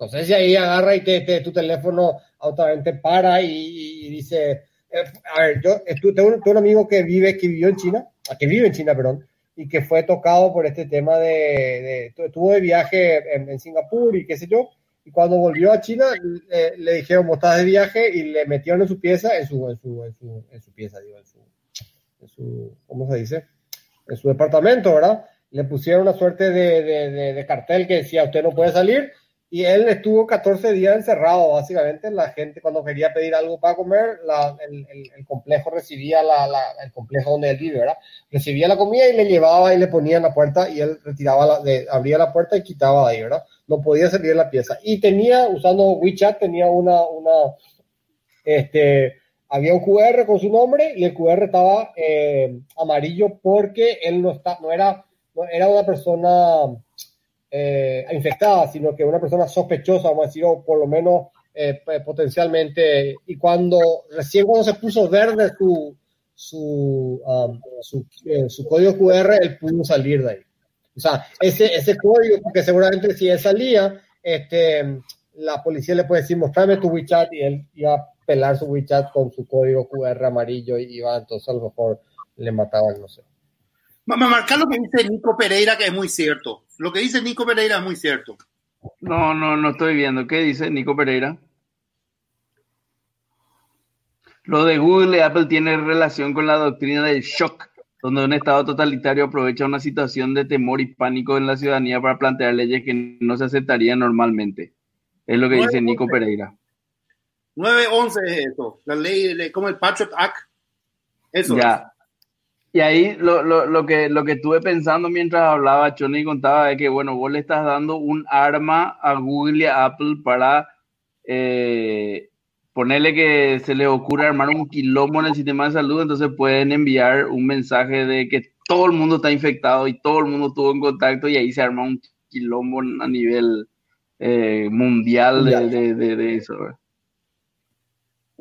No sé si ahí agarra y te, tu teléfono automáticamente para y, dice, eh, a ver, yo tengo, un amigo que vive, que vivió en China, ah, que vive en China, perdón, y que fue tocado por este tema de, estuvo de viaje en, Singapur y qué sé yo, y cuando volvió a China le dijeron, vos estás de viaje y le metieron en su pieza, en su, en su, en su, en su pieza, digo, en su, en su, ¿cómo se dice? En su departamento, ¿verdad? Le pusieron una suerte de, de, cartel que decía, usted no puede salir, y él estuvo 14 días encerrado, básicamente. La gente cuando quería pedir algo para comer, el, el, complejo recibía la, el complejo donde él vive, ¿verdad? Recibía la comida y le llevaba y le ponía en la puerta y él retiraba, la, abría la puerta y quitaba de ahí, ¿verdad? No podía salir de la pieza. Y tenía, usando WeChat, tenía una, una, este, había un QR con su nombre y el QR estaba eh, amarillo porque él no, está, no era, era una persona eh, infectada, sino que una persona sospechosa, vamos a decir, o por lo menos eh, potencialmente, y cuando recién cuando se puso verde su, su, um, eh, su, código QR, él pudo salir de ahí. O sea, ese, ese código, porque seguramente si él salía, este, la policía le puede decir, mostrame tu WeChat, y él iba pelar su WeChat con su código QR amarillo y iba, entonces a lo mejor le mataban, no sé. Marcar lo que dice Nico Pereira, que es muy cierto. Lo que dice Nico Pereira es muy cierto. No, no, no estoy viendo. ¿Qué dice Nico Pereira? Lo de Google y Apple tiene relación con la doctrina del shock, donde un Estado totalitario aprovecha una situación de temor y pánico en la ciudadanía para plantear leyes que no se aceptarían normalmente. Es lo que dice Nico Pereira. 911 es eso, la ley, como el Patriot Act. Eso. Ya. Y ahí lo, lo, lo, que, lo que estuve pensando mientras hablaba, Choni contaba de que, bueno, vos le estás dando un arma a Google y a Apple para eh, ponerle que se le ocurra armar un quilombo en el sistema de salud, entonces pueden enviar un mensaje de que todo el mundo está infectado y todo el mundo estuvo en contacto y ahí se arma un quilombo a nivel eh, mundial, De, de, de, eso.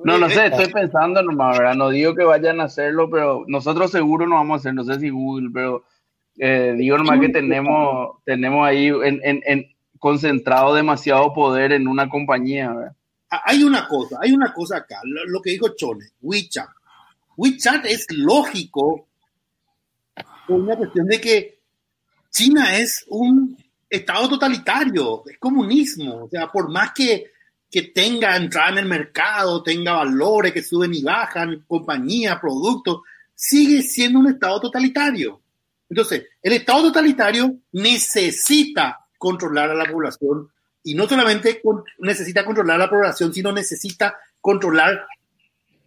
No, no sé, estoy pensando nomás, ¿verdad? No digo que vayan a hacerlo, pero nosotros seguro no vamos a hacer, no sé si Google, pero eh, digo nomás que tenemos, tenemos ahí en, en, concentrado demasiado poder en una compañía, ¿verdad? Ah, hay una cosa, hay una cosa acá, lo, que dijo Chone, WeChat. WeChat es lógico por una cuestión de que China es un estado totalitario, es comunismo, o sea, por más que que tenga entrada en el mercado, tenga valores que suben y bajan, compañía, productos, sigue siendo un Estado totalitario. Entonces, el Estado totalitario necesita controlar a la población y no solamente necesita controlar a la población, sino necesita controlar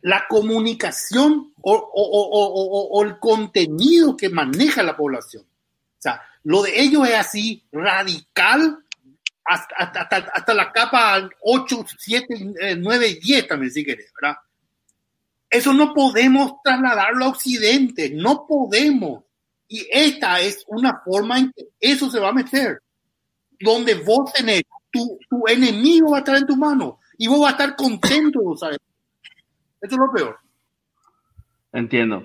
la comunicación o, el contenido que maneja la población. O sea, lo de ellos es así radical hasta, hasta, hasta, la capa 8, 7, 9 y 10 también, si querés, ¿verdad? Eso no podemos trasladarlo a Occidente, no podemos. Y esta es una forma en que eso se va a meter, donde vos tenés, tu, tu enemigo va a estar en tu mano y vos vas a estar contento, ¿sabes? Eso es lo peor. Entiendo.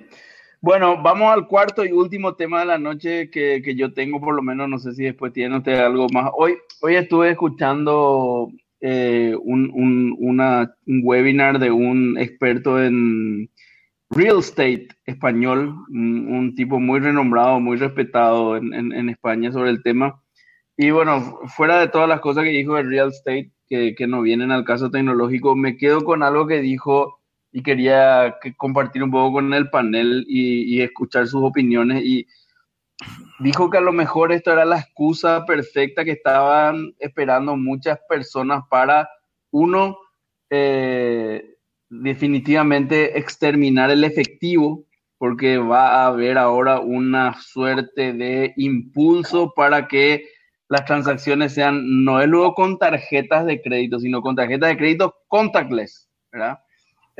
Bueno, vamos al cuarto y último tema de la noche que, que yo tengo, por lo menos, no sé si después tiene usted algo más. Hoy, hoy estuve escuchando eh, un, un, una, un, webinar de un experto en real estate español, un, tipo muy renombrado, muy respetado en, en, en, España sobre el tema. Y bueno, fuera de todas las cosas que dijo de real estate, que, que no vienen al caso tecnológico, me quedo con algo que dijo y quería compartir un poco con el panel y, escuchar sus opiniones. Y dijo que a lo mejor esto era la excusa perfecta que estaban esperando muchas personas para, uno, eh, definitivamente exterminar el efectivo, porque va a haber ahora una suerte de impulso para que las transacciones sean, no es luego con tarjetas de crédito, sino con tarjetas de crédito contactless, ¿verdad?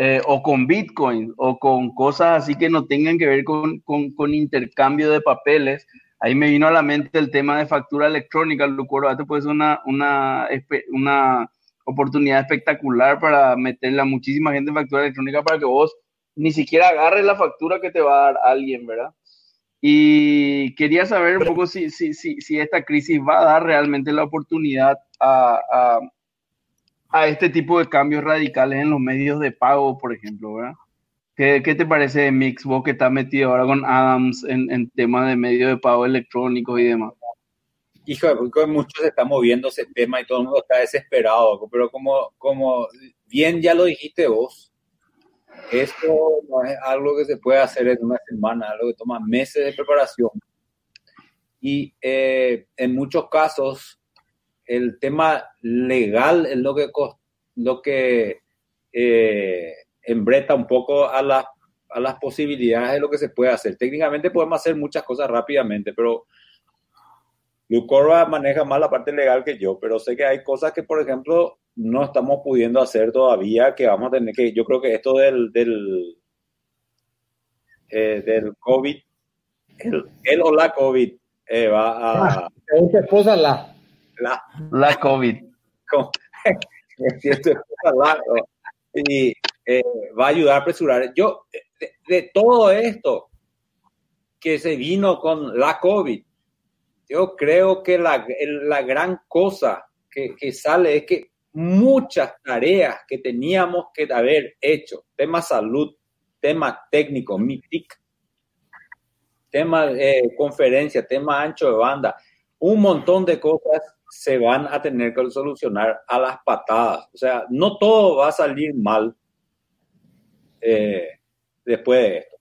Eh, o con Bitcoin o con cosas así que no tengan que ver con, con, con, intercambio de papeles. Ahí me vino a la mente el tema de factura electrónica, lo cual puede ser una, una, una oportunidad espectacular para meterle a muchísima gente en factura electrónica para que vos ni siquiera agarres la factura que te va a dar alguien, ¿verdad? Y quería saber un poco si, si, si, si esta crisis va a dar realmente la oportunidad a, a, a este tipo de cambios radicales en los medios de pago, por ejemplo, ¿verdad? ¿Qué, qué te parece de Mix, vos que estás metido ahora con Adams en, en temas de medios de pago electrónicos y demás? Hijo, porque muchos están moviendo ese tema y todo el mundo está desesperado, pero como, como bien ya lo dijiste vos, esto no es algo que se puede hacer en una semana, algo que toma meses de preparación. Y eh, en muchos casos, el tema legal es lo que, lo que eh, embreta un poco a, la, a las posibilidades de lo que se puede hacer. Técnicamente podemos hacer muchas cosas rápidamente, pero Lucorba maneja más la parte legal que yo, pero sé que hay cosas que, por ejemplo, no estamos pudiendo hacer todavía, que vamos a tener que, yo creo que esto del, del, eh, del COVID, el, o la COVID, eh, va a... Ah, la. La, la COVID. y eh, va a ayudar a apresurar. Yo, de, de todo esto que se vino con la COVID, yo creo que la, la gran cosa que, que, sale es que muchas tareas que teníamos que haber hecho, tema salud, tema técnico, MITIC, tema eh, conferencia, tema ancho de banda, un montón de cosas se van a tener que solucionar a las patadas. O sea, no todo va a salir mal eh, después de esto.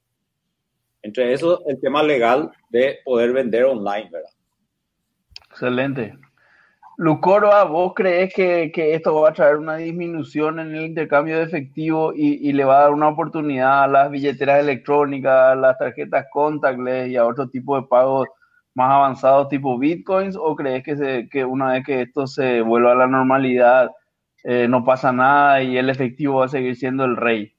Entre eso, el tema legal de poder vender online, ¿verdad? Excelente. Lucoroa, ¿vos crees que, que, esto va a traer una disminución en el intercambio de efectivo y, y, le va a dar una oportunidad a las billeteras electrónicas, a las tarjetas contactless y a otro tipo de pagos más avanzados tipo bitcoins? ¿O crees que, se, que una vez que esto se vuelva a la normalidad eh, no pasa nada y el efectivo va a seguir siendo el rey?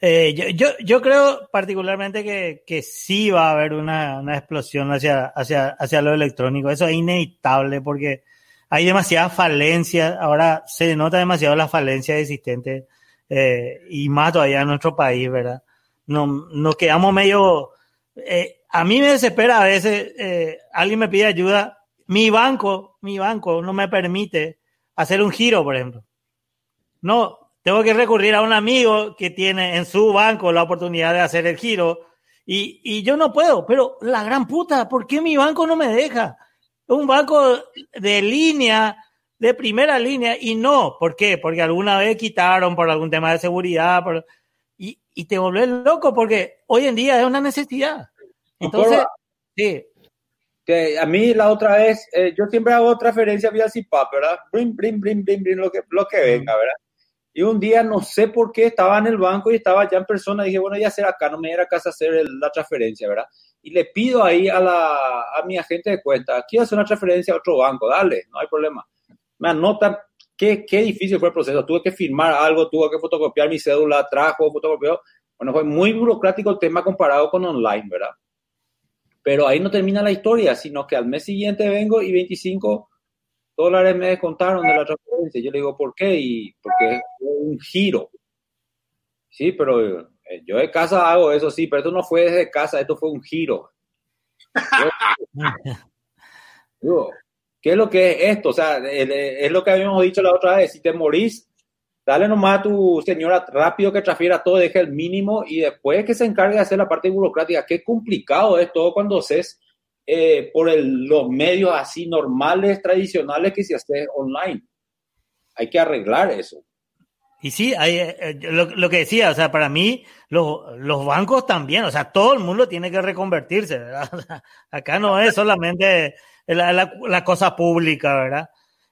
Eh, yo, yo, creo particularmente que, que sí va a haber una, una, explosión hacia, hacia, hacia lo electrónico. Eso es inevitable porque hay demasiadas falencias. Ahora se nota demasiado la falencia existente eh, y más todavía en nuestro país, ¿verdad? Nos, nos quedamos medio... a mí me desespera a veces, eh, alguien me pide ayuda. Mi banco, mi banco no me permite hacer un giro, por ejemplo. No, tengo que recurrir a un amigo que tiene en su banco la oportunidad de hacer el giro y, y yo no puedo, pero la gran puta, ¿por qué mi banco no me deja? Un banco de línea, de primera línea, y no, ¿por qué? Porque alguna vez quitaron por algún tema de seguridad, y, y te volvés loco porque hoy en día es una necesidad. Entonces, sí. Que a mí la otra vez, eh, yo siempre hago transferencia vía CIPAP, ¿verdad? Brin, brin, brin, brin, brin, lo que, lo que venga, ¿verdad? Y un día no sé por qué estaba en el banco y estaba ya en persona. Dije, bueno, ya será acá, no me irá a casa a hacer el, la transferencia, ¿verdad? Y le pido ahí a, la, a mi agente de cuenta, quiero hacer una transferencia a otro banco, dale, no hay problema. Me anota qué, qué difícil fue el proceso. Tuve que firmar algo, tuve que fotocopiar mi cédula, trajo, fotocopió. Bueno, fue muy burocrático el tema comparado con online, ¿verdad? Pero ahí no termina la historia, sino que al mes siguiente vengo y 25 dólares me descontaron de la transferencia. Yo le digo, ¿por qué? Y porque es un giro. Sí, pero eh, yo de casa hago eso, sí, pero esto no fue desde casa, esto fue un giro. Yo, ¿Qué es lo que es esto? O sea, es lo que habíamos dicho la otra vez, si te morís, dale nomás a tu señora rápido que transfiera todo, deje el mínimo y después que se encargue de hacer la parte burocrática. Qué complicado es todo cuando haces eh, por los medios así normales, tradicionales que se hace online. Hay que arreglar eso. Y sí, hay, eh, lo, que decía, o sea, para mí los, los bancos también, o sea, todo el mundo tiene que reconvertirse, ¿verdad? Acá no es solamente la, la, la cosa pública, ¿verdad?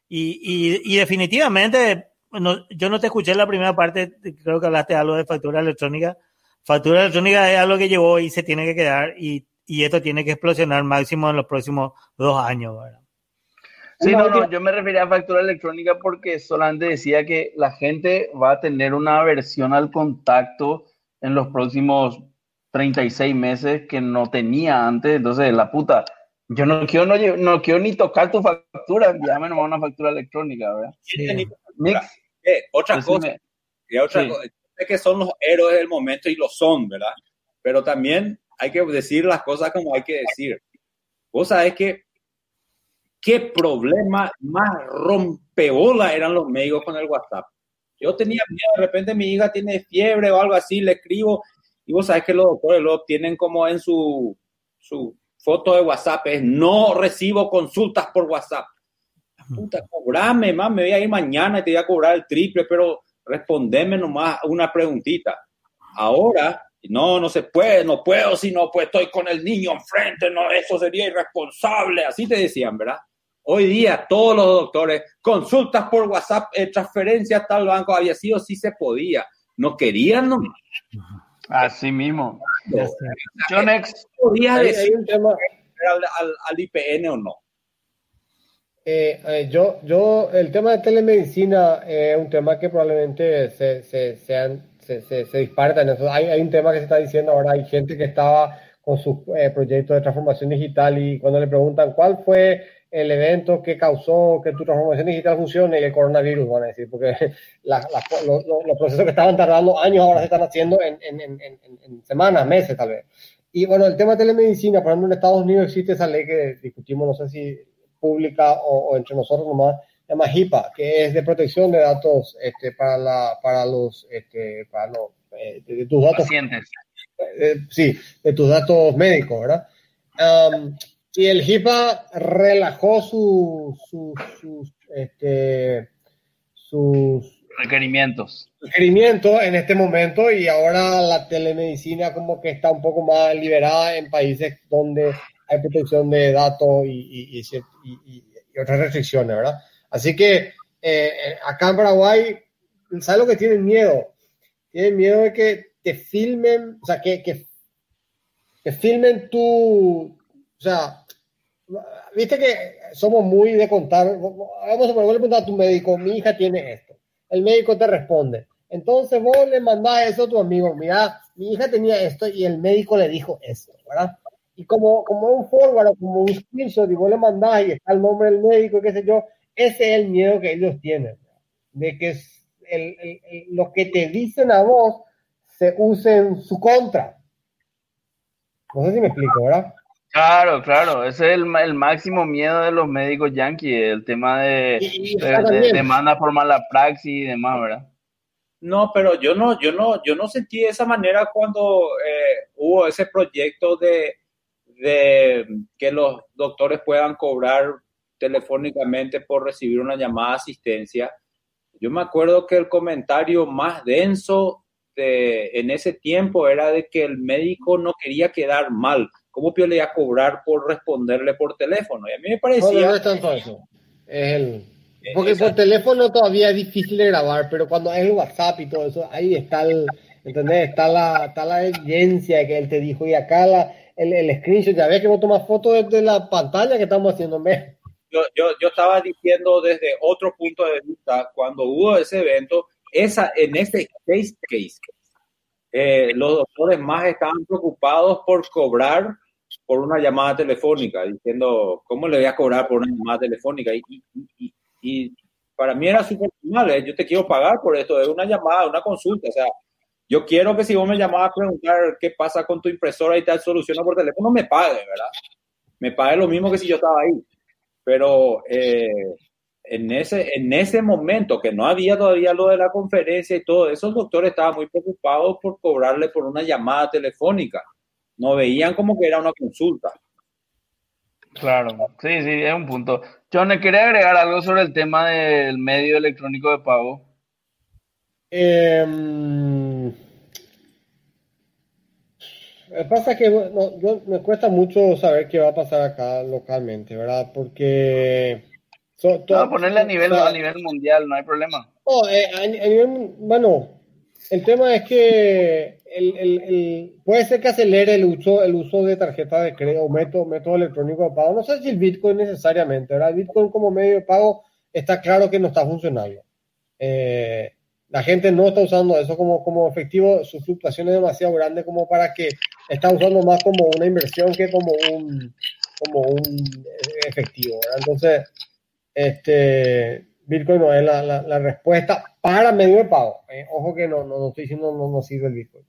Y, y definitivamente, no, yo no te escuché en la primera parte, creo que hablaste algo de factura electrónica. Factura electrónica es algo que llegó y se tiene que quedar y y esto tiene que explosionar máximo en los próximos dos años, ¿verdad? Sí, no, no, yo me refería a factura electrónica porque solamente decía que la gente va a tener una aversión al contacto en los próximos 36 meses que no tenía antes, entonces la puta, yo no quiero, no, no quiero ni tocar tu factura, envíame nomás una factura electrónica, ¿verdad? Sí. Eh, otra cosa, me... otra sí. cosa, que son los héroes del momento y lo son, ¿verdad? Pero también hay que decir las cosas como hay que decir. Vos sabés que qué problema más peola eran los médicos con el WhatsApp. Yo tenía miedo, de repente mi hija tiene fiebre o algo así, le escribo y vos sabés que los doctores lo tienen como en su, su foto de WhatsApp, es no recibo consultas por WhatsApp. Puta, cobrame, más, me voy a ir mañana y te voy a cobrar el triple, pero respondeme nomás una preguntita. Ahora, no, no se puede, no puedo, si no, pues estoy con el niño enfrente, no, eso sería irresponsable, así te decían, ¿verdad? Hoy día todos los doctores, consultas por WhatsApp, eh, transferencias tal banco, había sido, sí se podía, no querían nomás. Así mismo. Yo next. ¿Podías decir al, al, al IPN o no? Eh, eh, yo, yo, el tema de telemedicina es un tema que probablemente se, se, se, se, se disparta en eso. Hay, hay, un tema que se está diciendo ahora, hay gente que estaba con sus eh, proyectos de transformación digital y cuando le preguntan cuál fue el evento que causó que tu transformación digital funcione y el coronavirus, van a decir, porque la, la, los, los procesos que estaban tardando años ahora se están haciendo en, en, en, en, semanas, meses tal vez. Y bueno, el tema de telemedicina, por ejemplo, en Estados Unidos existe esa ley que discutimos, no sé si pública o, o entre nosotros nomás, se llama HIPAA, que es de protección de datos este, para, la, para los, este, para los eh, de, de, tus datos. Pacientes. Eh, sí, de tus datos médicos, ¿verdad? Um, y el HIPAA relajó sus, sus, sus, este, sus requerimientos. Requerimientos en este momento y ahora la telemedicina como que está un poco más liberada en países donde hay protección de datos y, y, y, y otras restricciones, ¿verdad? Así que eh, acá en Paraguay, ¿sabes lo que tienen miedo? Tienen miedo de que te filmen, o sea, que, que, que filmen tu, o sea, viste que somos muy de contar, vamos a preguntar a tu médico, mi hija tiene esto, el médico te responde, entonces vos le mandás eso a tu amigo, mira, mi hija tenía esto y el médico le dijo esto, ¿verdad? Y como, como un forward o como un screenshot y vos le mandás y está el nombre del médico, qué sé yo, ese es el miedo que ellos tienen, de que el, el, el, lo que te dicen a vos se use en su contra. No sé si me explico, ¿verdad? Claro, claro, ese es el, el máximo miedo de los médicos yankees, el tema de, de, de demanda por mala praxis y demás, ¿verdad? No, pero yo no, yo no, yo no sentí de esa manera cuando eh, hubo ese proyecto de, de que los doctores puedan cobrar telefónicamente por recibir una llamada de asistencia. Yo me acuerdo que el comentario más denso de, en ese tiempo era de que el médico no quería quedar mal. ¿Cómo Pio le iba a cobrar por responderle por teléfono? Y a mí me parecía... No, no es tanto eso. Es el... Porque Exacto. por teléfono todavía es difícil de grabar, pero cuando es el WhatsApp y todo eso, ahí está el, ¿entendés? Está la, está la evidencia que él te dijo y acá la, el, el screenshot, ya ves que no tomas fotos desde la pantalla que estamos haciendo. Yo, yo, yo, estaba diciendo desde otro punto de vista, cuando hubo ese evento, esa, en este case, case eh, los doctores más estaban preocupados por cobrar por una llamada telefónica, diciendo, ¿cómo le voy a cobrar por una llamada telefónica? Y, y, y, y para mí era súper normal, ¿eh? yo te quiero pagar por esto, es una llamada, una consulta, o sea, yo quiero que si vos me llamabas a preguntar qué pasa con tu impresora y tal, soluciona por teléfono, me pague, ¿verdad? Me pague lo mismo que si yo estaba ahí pero eh, en, ese, en ese momento que no había todavía lo de la conferencia y todo, esos doctores estaban muy preocupados por cobrarle por una llamada telefónica. No veían como que era una consulta. Claro, sí, sí, es un punto. John, ¿le quería agregar algo sobre el tema del medio electrónico de pago? Eh, pasa que no, yo, me cuesta mucho saber qué va a pasar acá localmente, ¿verdad? Porque... So, todo, no, ponerle a nivel, o sea, a nivel mundial, no hay problema. No, eh, a, a, nivel, bueno, el tema es que el, el, el, puede ser que acelere el uso, el uso de tarjeta de crédito método, método electrónico de pago. No sé si el Bitcoin necesariamente, ¿verdad? El Bitcoin como medio de pago está claro que no está funcionando. Eh, la gente no está usando eso como, como efectivo, su fluctuación es demasiado grande como para que está usando más como una inversión que como un, como un efectivo. Entonces, este, Bitcoin no es la, la, respuesta para medio de pago. ¿eh? Ojo que no, no, no, estoy diciendo no, no sirve el Bitcoin.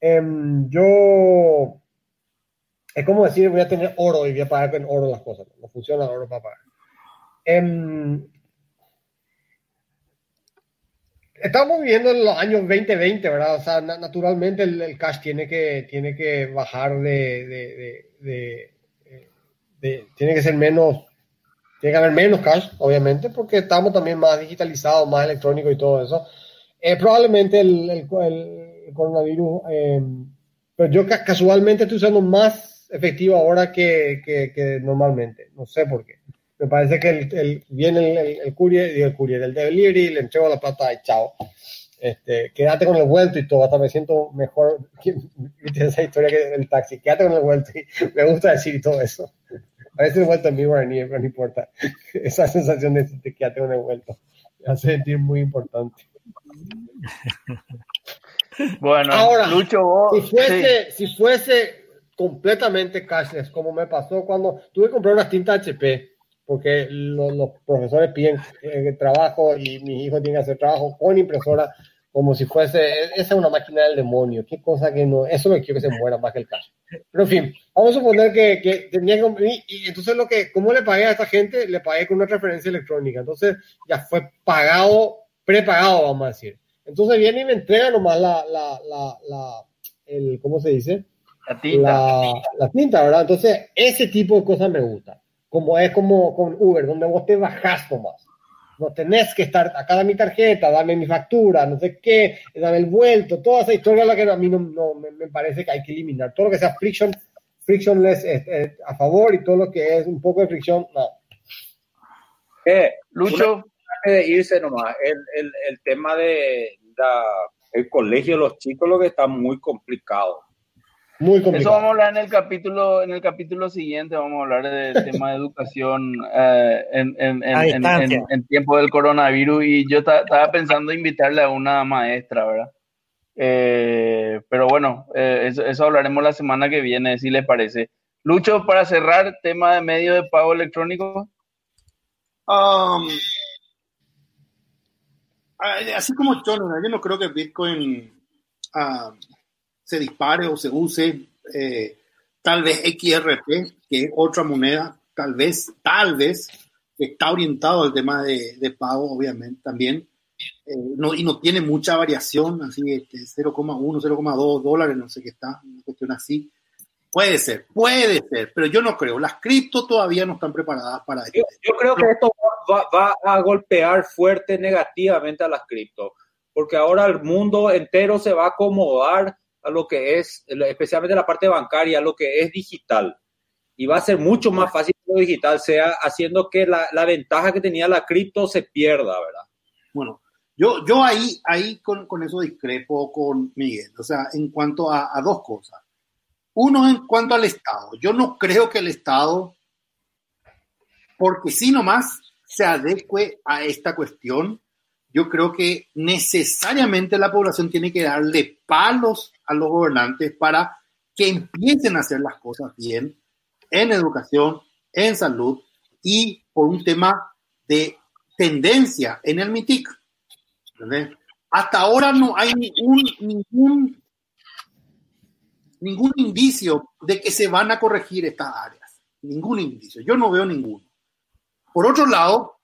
Eh, yo, es como decir, voy a tener oro y voy a pagar con oro las cosas. No funciona el oro para pagar. Eh, estamos viviendo en los años 2020, ¿verdad? O sea, naturalmente el, cash tiene que, tiene que bajar de, tiene que ser menos, tiene que haber menos cash, obviamente, porque estamos también más digitalizados, más electrónicos y todo eso. Eh, probablemente el, coronavirus, eh, pero yo casualmente estoy usando más efectivo ahora que, que normalmente, no sé por qué me parece que el, viene el, el, courier, y el courier, del delivery, le entrego la plata y chao. Este, quédate con el vuelto y todo, hasta me siento mejor. Viste esa historia que el taxi, quédate con el vuelto y me gusta decir todo eso. A veces el vuelto en vivo ni pero no importa. Esa sensación de que quédate con el vuelto me hace sentir muy importante. Bueno, ahora, Lucho, si fuese, si fuese completamente cashless, como me pasó cuando tuve que comprar unas tintas HP porque los profesores piden eh, trabajo y mis hijos tienen que hacer trabajo con impresora como si fuese, esa es una máquina del demonio, qué cosa que no, eso no quiero que se muera más que el caso. Pero en fin, vamos a suponer que, que tenía que, y entonces lo que, ¿cómo le pagué a esta gente? Le pagué con una transferencia electrónica, entonces ya fue pagado, prepagado, vamos a decir. Entonces viene y me entrega nomás la, la, la, la el, ¿cómo se dice? La tinta. La, la tinta, ¿verdad? Entonces, ese tipo de cosas me gusta como es como con Uber, donde vos te bajás nomás. No tenés que estar, acá da mi tarjeta, dame mi factura, no sé qué, dame el vuelto, toda esa historia la que a mí no, me, parece que hay que eliminar. Todo lo que sea friction, frictionless a favor y todo lo que es un poco de fricción, no. Eh, Lucho. De irse nomás, el, el, el tema de el colegio de los chicos, lo que está muy complicado muy complicado. Eso vamos a hablar en el capítulo, en el capítulo siguiente, vamos a hablar del tema de educación eh, en, en, en, en, tiempo del coronavirus y yo estaba pensando invitarle a una maestra, ¿verdad? Eh, pero bueno, eh, eso, hablaremos la semana que viene, si le parece. Lucho, para cerrar, tema de medio de pago electrónico. Um, así como yo, yo no creo que Bitcoin uh, se dispare o se use eh, tal vez XRP, que es otra moneda, tal vez, tal vez, está orientado al tema de, de pago, obviamente, también. Eh, no, y no tiene mucha variación, así este, 0,1, 0,2 dólares, no sé qué está, una cuestión así. Puede ser, puede ser, pero yo no creo. Las cripto todavía no están preparadas para esto. Yo, creo que esto va, va, a golpear fuerte negativamente a las cripto, porque ahora el mundo entero se va a acomodar a lo que es, especialmente la parte bancaria, lo que es digital. Y va a ser mucho más fácil que lo digital sea haciendo que la, la ventaja que tenía la cripto se pierda, ¿verdad? Bueno, yo, yo ahí, ahí con, con eso discrepo con Miguel. O sea, en cuanto a, a dos cosas. Uno, en cuanto al Estado. Yo no creo que el Estado, porque si nomás se adecue a esta cuestión, yo creo que necesariamente la población tiene que darle palos a los gobernantes para que empiecen a hacer las cosas bien en educación, en salud y por un tema de tendencia en el MITIC. Hasta ahora no hay ningún, ningún, ningún indicio de que se van a corregir estas áreas. Ningún indicio. Yo no veo ninguno. Por otro lado,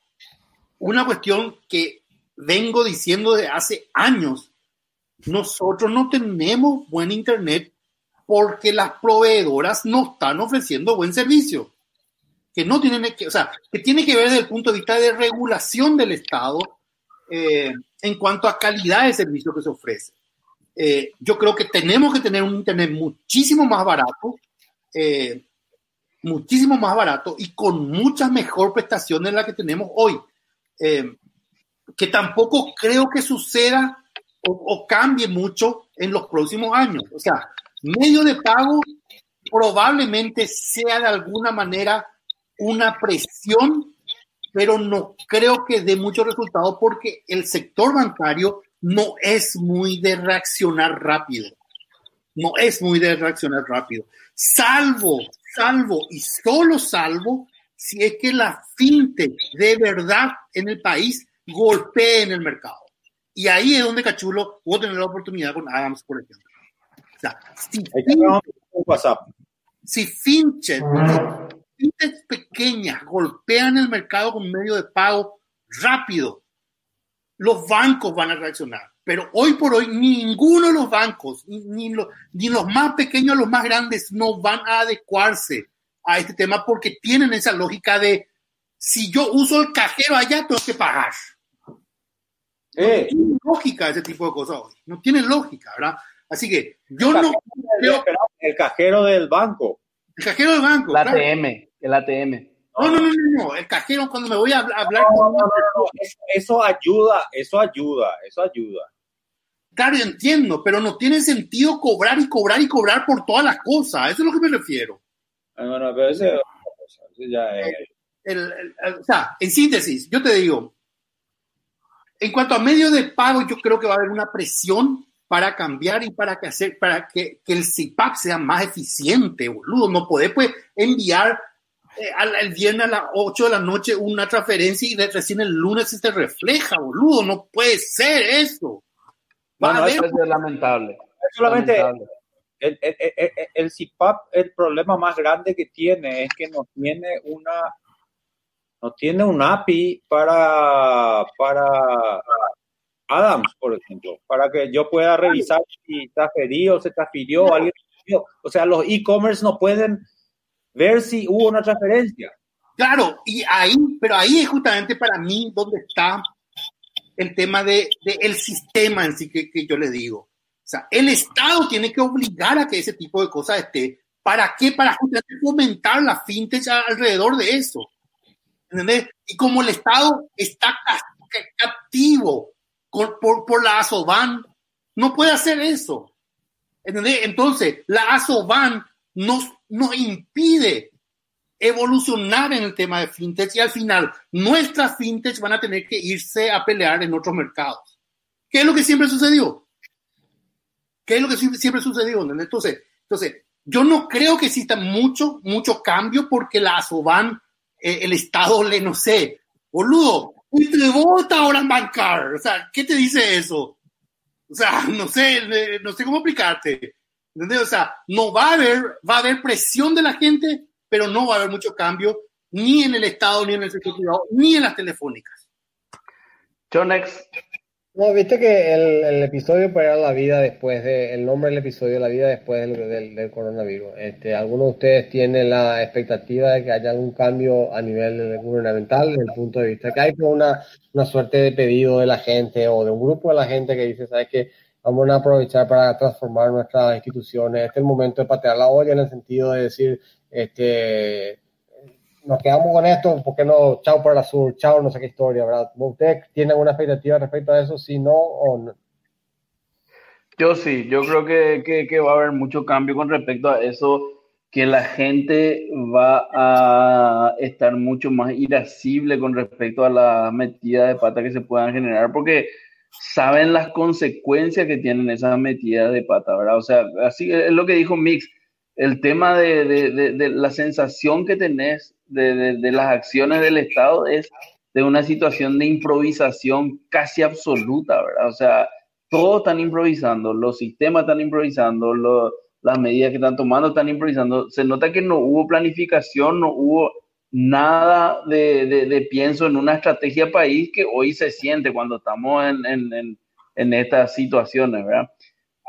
una cuestión que vengo diciendo de hace años, nosotros no tenemos buen Internet porque las proveedoras no están ofreciendo buen servicio. Que no tienen que, o sea, que tiene que ver desde el punto de vista de regulación del Estado eh, en cuanto a calidad de servicio que se ofrece. Eh, yo creo que tenemos que tener un Internet muchísimo más barato, eh, muchísimo más barato y con mucha mejor prestación de la que tenemos hoy que tampoco creo que suceda o, cambie mucho en los próximos años. O sea, medio de pago probablemente sea de alguna manera una presión, pero no creo que dé mucho resultado porque el sector bancario no es muy de reaccionar rápido. No es muy de reaccionar rápido. Salvo, salvo y solo salvo si es que la fintech de verdad en el país golpee en el mercado. Y ahí es donde Cachulo pudo tener la oportunidad con Adams, por ejemplo. O sea, si, WhatsApp. si Fincher, pequeñas golpean el mercado con medio de pago rápido, los bancos van a reaccionar. Pero hoy por hoy ninguno de los bancos, ni, los, ni los más pequeños, los más grandes, no van a adecuarse a este tema porque tienen esa lógica de si yo uso el cajero allá, tengo que pagar. Eh. No tiene lógica ese tipo de cosas hoy. No tiene lógica, ¿verdad? Así que yo no creo... El cajero del banco. El cajero del banco. El claro. ATM, el ATM. No, no, no, no, no. El cajero cuando me voy a hablar... No, con- no, no, no, Eso, eso ayuda, eso ayuda, eso ayuda. Claro, yo entiendo, pero no tiene sentido cobrar y cobrar y cobrar por todas las cosas. A eso es lo que me refiero. Ah, Bueno, pero ese, ese ya es- El- el- el- o sea, en síntesis, yo te digo, en cuanto a medios de pago, yo creo que va a haber una presión para cambiar y para que, hacer, para que, que el CIPAP sea más eficiente, boludo. No podés pues, enviar eh, al, el viernes a las 8 de la noche una transferencia y de- recién el lunes se te refleja, boludo. No puede ser eso. Va No, no, a haber Eso es lamentable. solamente lamentable. el, el, el, el- el CIPAP, el problema más grande que tiene es que no tiene una no tiene un API para para Adams, por ejemplo, para que yo pueda revisar si transferió, se transfirió, alguien transfirió. O sea, los e-commerce no pueden ver si hubo una transferencia. Claro, y ahí, pero ahí es justamente para mí donde está el tema de, de el sistema en sí que, que yo le digo. O sea, el Estado tiene que obligar a que ese tipo de cosas esté. ¿Para qué? Para justamente fomentar la fintech alrededor de eso. ¿Entendés? Y como el Estado está ca- ca- captivo con- por, por la ASOBAN, no puede hacer eso. ¿Entendés? Entonces, la ASOBAN nos, nos impide evolucionar en el tema de fintech y al final nuestras fintech van a tener que irse a pelear en otros mercados. ¿Qué es lo que siempre sucedió? ¿Qué es lo que siempre, sucedió? Entonces, entonces, yo no creo que exista mucho, mucho cambio porque la ASOBAN, eh, el Estado le, no sé, boludo, entre vos ahora bancar. O sea, ¿qué te dice eso? O sea, no sé, no sé cómo explicarte. ¿Entendés? O sea, no va a haber, va a haber presión de la gente, pero no va a haber mucho cambio ni en el Estado, ni en el sector privado, ni en las telefónicas. No, viste que el, el episodio era la vida después de, el nombre del episodio, la vida después del, del, del coronavirus. Este, ¿Alguno de ustedes tiene la expectativa de que haya algún cambio a nivel gubernamental desde el punto de vista que hay una, una suerte de pedido de la gente o de un grupo de la gente que dice, ¿sabes qué? Vamos a aprovechar para transformar nuestras instituciones. Este es el momento de patear la olla en el sentido de decir, este, nos quedamos con esto, ¿por qué no? Chao para la sur, chao, no sé qué historia, ¿verdad? ¿Ustedes tienen alguna expectativa respecto a eso? Si no, o no. Yo sí, yo creo que, que, que va a haber mucho cambio con respecto a eso, que la gente va a estar mucho más irascible con respecto a las metidas de pata que se puedan generar, porque saben las consecuencias que tienen esas metidas de pata, ¿verdad? O sea, así es lo que dijo Mix, el tema de, de, de, de la sensación que tenés de, de, las acciones del Estado es de una situación de improvisación casi absoluta, ¿verdad? O sea, todos están improvisando, los sistemas están improvisando, las medidas que están tomando están improvisando. Se nota que no hubo planificación, no hubo nada de, pienso en una estrategia país que hoy se siente cuando estamos en estas situaciones, ¿verdad?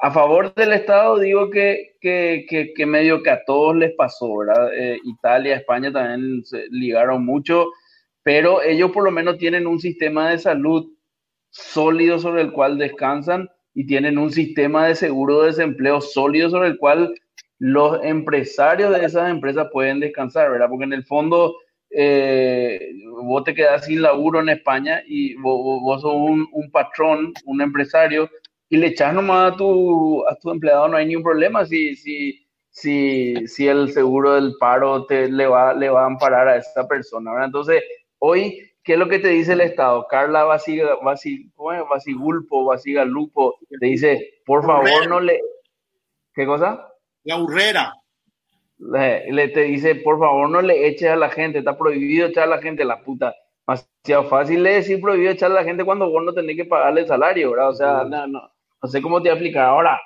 A favor del Estado digo que, que, que- medio que a todos les pasó, ¿verdad? Eh, Italia, España también se ligaron mucho, pero ellos por lo menos tienen un sistema de salud sólido sobre el cual descansan y tienen un sistema de seguro de desempleo sólido sobre el cual los empresarios de esas empresas pueden descansar, ¿verdad? Porque en el fondo eh, vos te quedas sin laburo en España y vos, sos un patrón, un empresario, y le echas nomás a tu, a tu empleado, no hay ningún problema si, si, si, si el seguro del paro te, le, va, le va a amparar a esa persona, ¿verdad? Entonces, hoy, ¿qué es lo que te dice el Estado? Carla. Basigulpo, Basigalupo, te dice, por favor, no le... ¿Qué cosa? La urrera. Le, le te dice, por favor, no le eches a la gente, está prohibido echar a la gente, la puta. Demasiado fácil le decir prohibido echar a la gente cuando vos no tenés que pagarle el salario, ¿verdad? O sea, no, no, no sé cómo te aplicar. Ahora,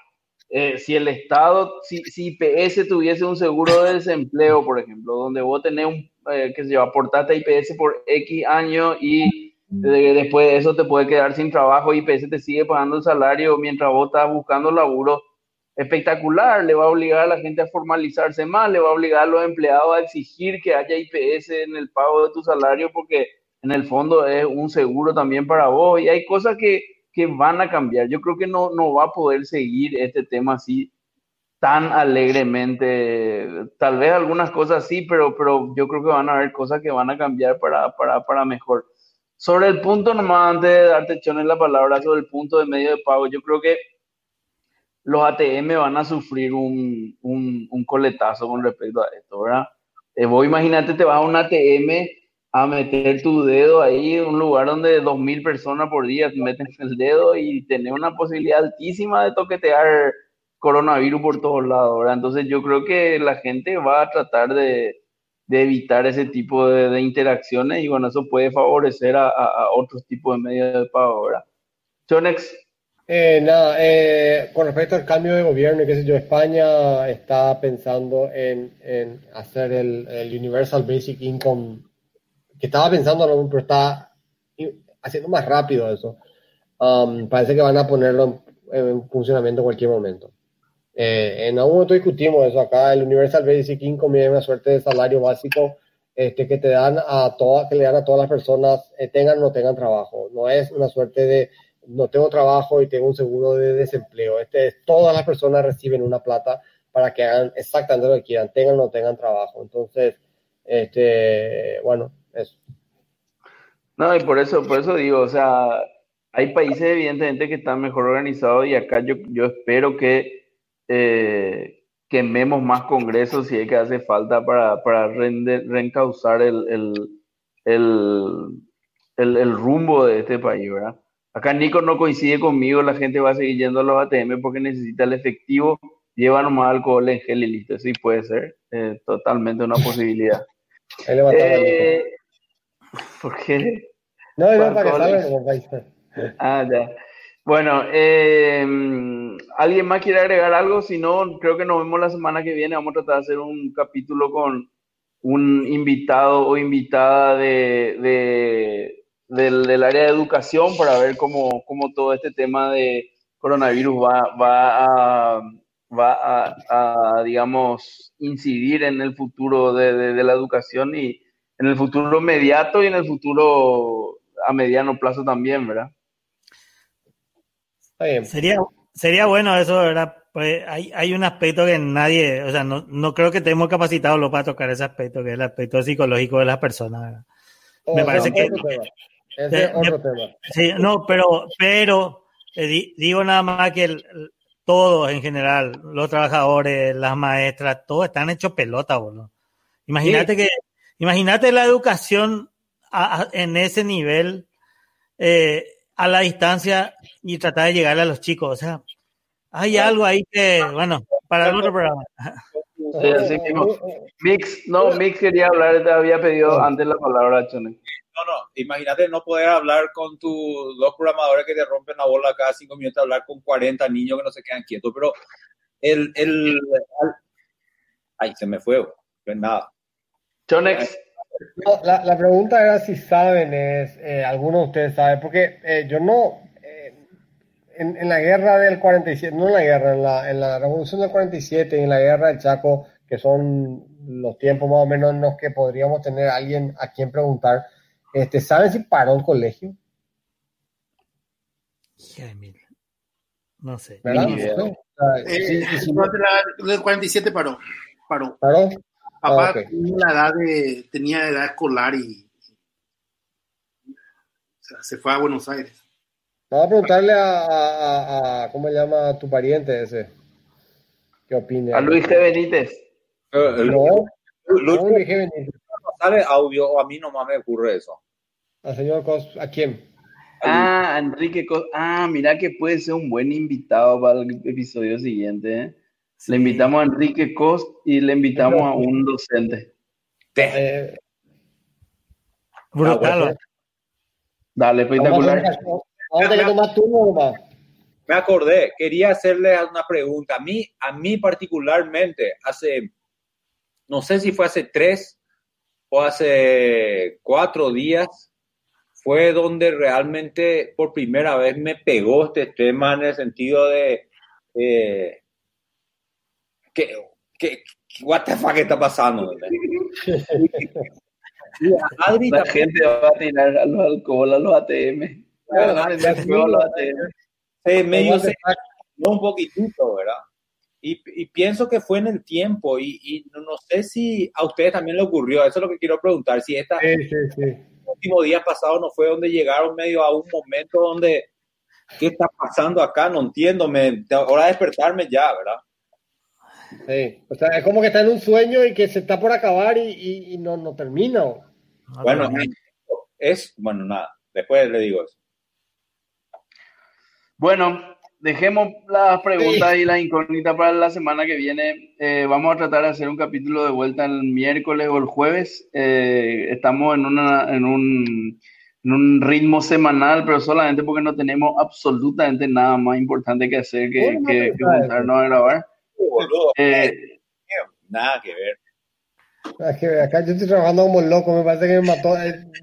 eh, si el Estado, si, si IPS tuviese un seguro de desempleo, por ejemplo, donde vos tenés un, eh, qué sé yo, aportaste a IPS por X años y después de eso te puede quedar sin trabajo, IPS te sigue pagando el salario mientras vos estás buscando laburo espectacular, le va a obligar a la gente a formalizarse más, le va a obligar a los empleados a exigir que haya IPS en el pago de tu salario porque en el fondo es un seguro también para vos y hay cosas que, que van a cambiar. Yo creo que no, no va a poder seguir este tema así tan alegremente. Tal vez algunas cosas sí, pero, pero yo creo que van a haber cosas que van a cambiar para, para, para mejor. Sobre el punto, nomás antes de darte chones la palabra, sobre el punto de medio de pago, yo creo que los ATM van a sufrir un, un, un coletazo con respecto a esto, ¿verdad? Eh, vos imagínate, te vas a un ATM a meter tu dedo ahí en un lugar donde dos mil personas por día meten el dedo y tener una posibilidad altísima de toquetear coronavirus por todos lados, ¿verdad? Entonces yo creo que la gente va a tratar de, de evitar ese tipo de, interacciones y bueno, eso puede favorecer a, otros tipos de medios de pago, ¿verdad? Chonex. Eh, nada, eh, con respecto al cambio de gobierno, qué sé yo, España está pensando en, en hacer el Universal Basic Income que estaba pensando, pero está haciendo más rápido eso. Um, parece que van a ponerlo en, en funcionamiento en cualquier momento. Eh, en algún momento discutimos eso acá. El Universal Basic Income es una suerte de salario básico este, que te dan a todas, que le dan a todas las personas, eh, tengan o no tengan trabajo. No es una suerte de no tengo trabajo y tengo un seguro de desempleo. Este es, todas las personas reciben una plata para que hagan exactamente lo que quieran, tengan o no tengan trabajo. Entonces, este, bueno, eso. No, y por eso, por eso digo, o sea, hay países evidentemente que están mejor organizados y acá yo, yo espero que eh, quememos más congresos si es que hace falta para, para rende, reencauzar el, el, el, el, rumbo de este país, ¿verdad? Acá Nico no coincide conmigo, la gente va a seguir yendo a los ATM porque necesita el efectivo, lleva nomás alcohol en gel y listo, sí puede ser, eh, totalmente una posibilidad. Eh, ¿Por qué? No, no, para que. Ah, ya. Bueno, eh, ¿alguien más quiere agregar algo? Si no, creo que nos vemos la semana que viene. Vamos a tratar de hacer un capítulo con un invitado o invitada de, de del, del, área de educación para ver cómo, cómo todo este tema de coronavirus va, va, a, va a, a digamos, incidir en el futuro de, de la educación y en el futuro inmediato y en el futuro a mediano plazo también, ¿verdad? Sería, sería bueno eso, ¿verdad? Pues hay, hay un aspecto que nadie, o sea, no, no creo que estemos capacitados lo para tocar ese aspecto, que es el aspecto psicológico de las personas. ¿verdad? Oh, me parece que... Ese es otro tema. Sí, no, pero, pero eh, digo nada más que el, todos en general, los trabajadores, las maestras, todos están hechos pelota, boludo. Imagínate sí. que, imagínate la educación a, a, en ese nivel, eh, a la distancia y tratar de llegarle a los chicos. O sea, hay algo ahí que, bueno, para el otro programa. Sí, así mismo. Mix, no, Mix quería hablar, te había pedido antes la palabra, Chone. No, no, imagínate no poder hablar con tus dos programadores que te rompen la bola cada cinco minutos, hablar con 40 niños que no se quedan quietos, pero el, el, el ay, se me fue, pues nada. Chonex. No, la, la, pregunta era si saben, es, eh, alguno de ustedes sabe, porque eh, yo no, eh, en, en, la guerra del 47, no en la guerra, en la, en la revolución del 47 y en la guerra del Chaco, que son los tiempos más o menos en los que podríamos tener a alguien a quien preguntar, este, ¿saben si paró el colegio? No sé. ¿Verdad? No sé. Eh, sí, sí, sí. Del 47 paró. Paró. ¿Paró? Papá ah, okay. tenía la edad de, tenía edad escolar y, o sea, se fue a Buenos Aires. Vamos a preguntarle a, a, a, ¿cómo se llama tu pariente ese? ¿Qué opina? A Luis G. Benítez. Uh, no, Luis G. Benítez. ¿Sale audio o a mí nomás me ocurre eso? Al señor Cos, ¿a quién? Ah, Enrique Cos. Ah, mira que puede ser un buen invitado para el episodio siguiente, ¿eh? Sí. Le invitamos a Enrique Cost y le invitamos a un docente. Eh, Brutal. Ah, Dale, espectacular. Vamos a tener más turno más. Me acordé, quería hacerle una pregunta. A mí, a mí particularmente, hace, no sé si fue hace tres o hace cuatro días, fue donde realmente por primera vez me pegó este tema en el sentido de eh, que, que, what the fuck está pasando. la gente va a tirar a los alcohol, a los ATM. Medio un poquitito, ¿verdad? Y, y, pienso que fue en el tiempo y, y, no sé si a ustedes también le ocurrió, eso es lo que quiero preguntar, si esta, sí, sí, sí. último día pasado no fue donde llegaron medio a un momento donde, ¿qué está pasando acá? No entiendo, me, hora de despertarme ya, ¿verdad? Sí, o sea, es como que está en un sueño y que se está por acabar y, y no, no termina. Bueno, es, bueno, nada, después le digo eso. Bueno, dejemos las preguntas y las incógnitas para la semana que viene. Eh, vamos a tratar de hacer un capítulo de vuelta el miércoles o el jueves. Eh, estamos en, una, en, un, en un ritmo semanal, pero solamente porque no tenemos absolutamente nada más importante que hacer que, que, que juntarnos a grabar. Eh, nada que ver. Es que acá yo estoy trabajando como loco, me parece que me mató.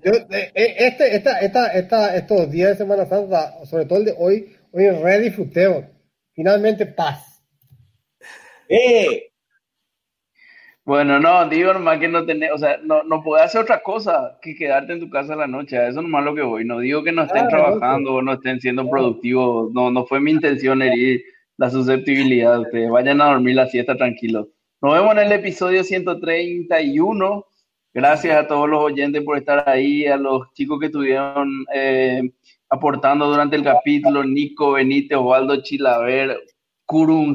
Yo, este, esta, esta, esta, estos días de Semana Santa, sobre todo el de hoy, Oye, re disfruteo. Finalmente paz. ¡Eh! Bueno, no, digo nomás que no tenés, o sea, no, no puedes hacer otra cosa que quedarte en tu casa la noche. eso nomás lo que voy. No digo que no estén trabajando o no estén siendo productivos. No, no fue mi intención herir la susceptibilidad. Ustedes vayan a dormir la siesta tranquilos. Nos vemos en el episodio 131. Gracias a todos los oyentes por estar ahí, a los chicos que tuvieron eh, aportando durante el capítulo, Nico Benítez, Osvaldo Chilaver, Kurun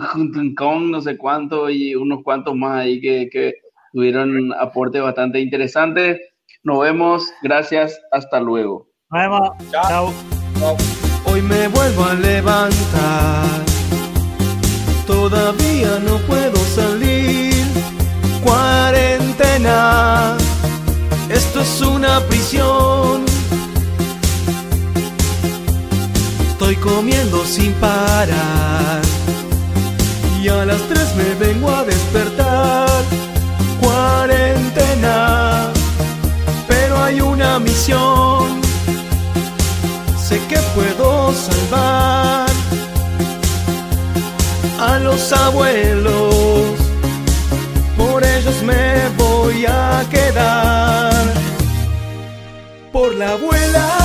Kong, no sé cuánto, y unos cuantos más ahí que, que tuvieron aportes bastante interesantes. Nos vemos, gracias, hasta luego. Nos vemos, chao. Hoy me vuelvo a levantar, todavía no puedo salir, cuarentena, esto es una prisión estoy comiendo sin parar. Y a las tres me vengo a despertar. Cuarentena, pero hay una misión. Sé que puedo salvar a los abuelos. Por ellos me voy a quedar. Por la abuela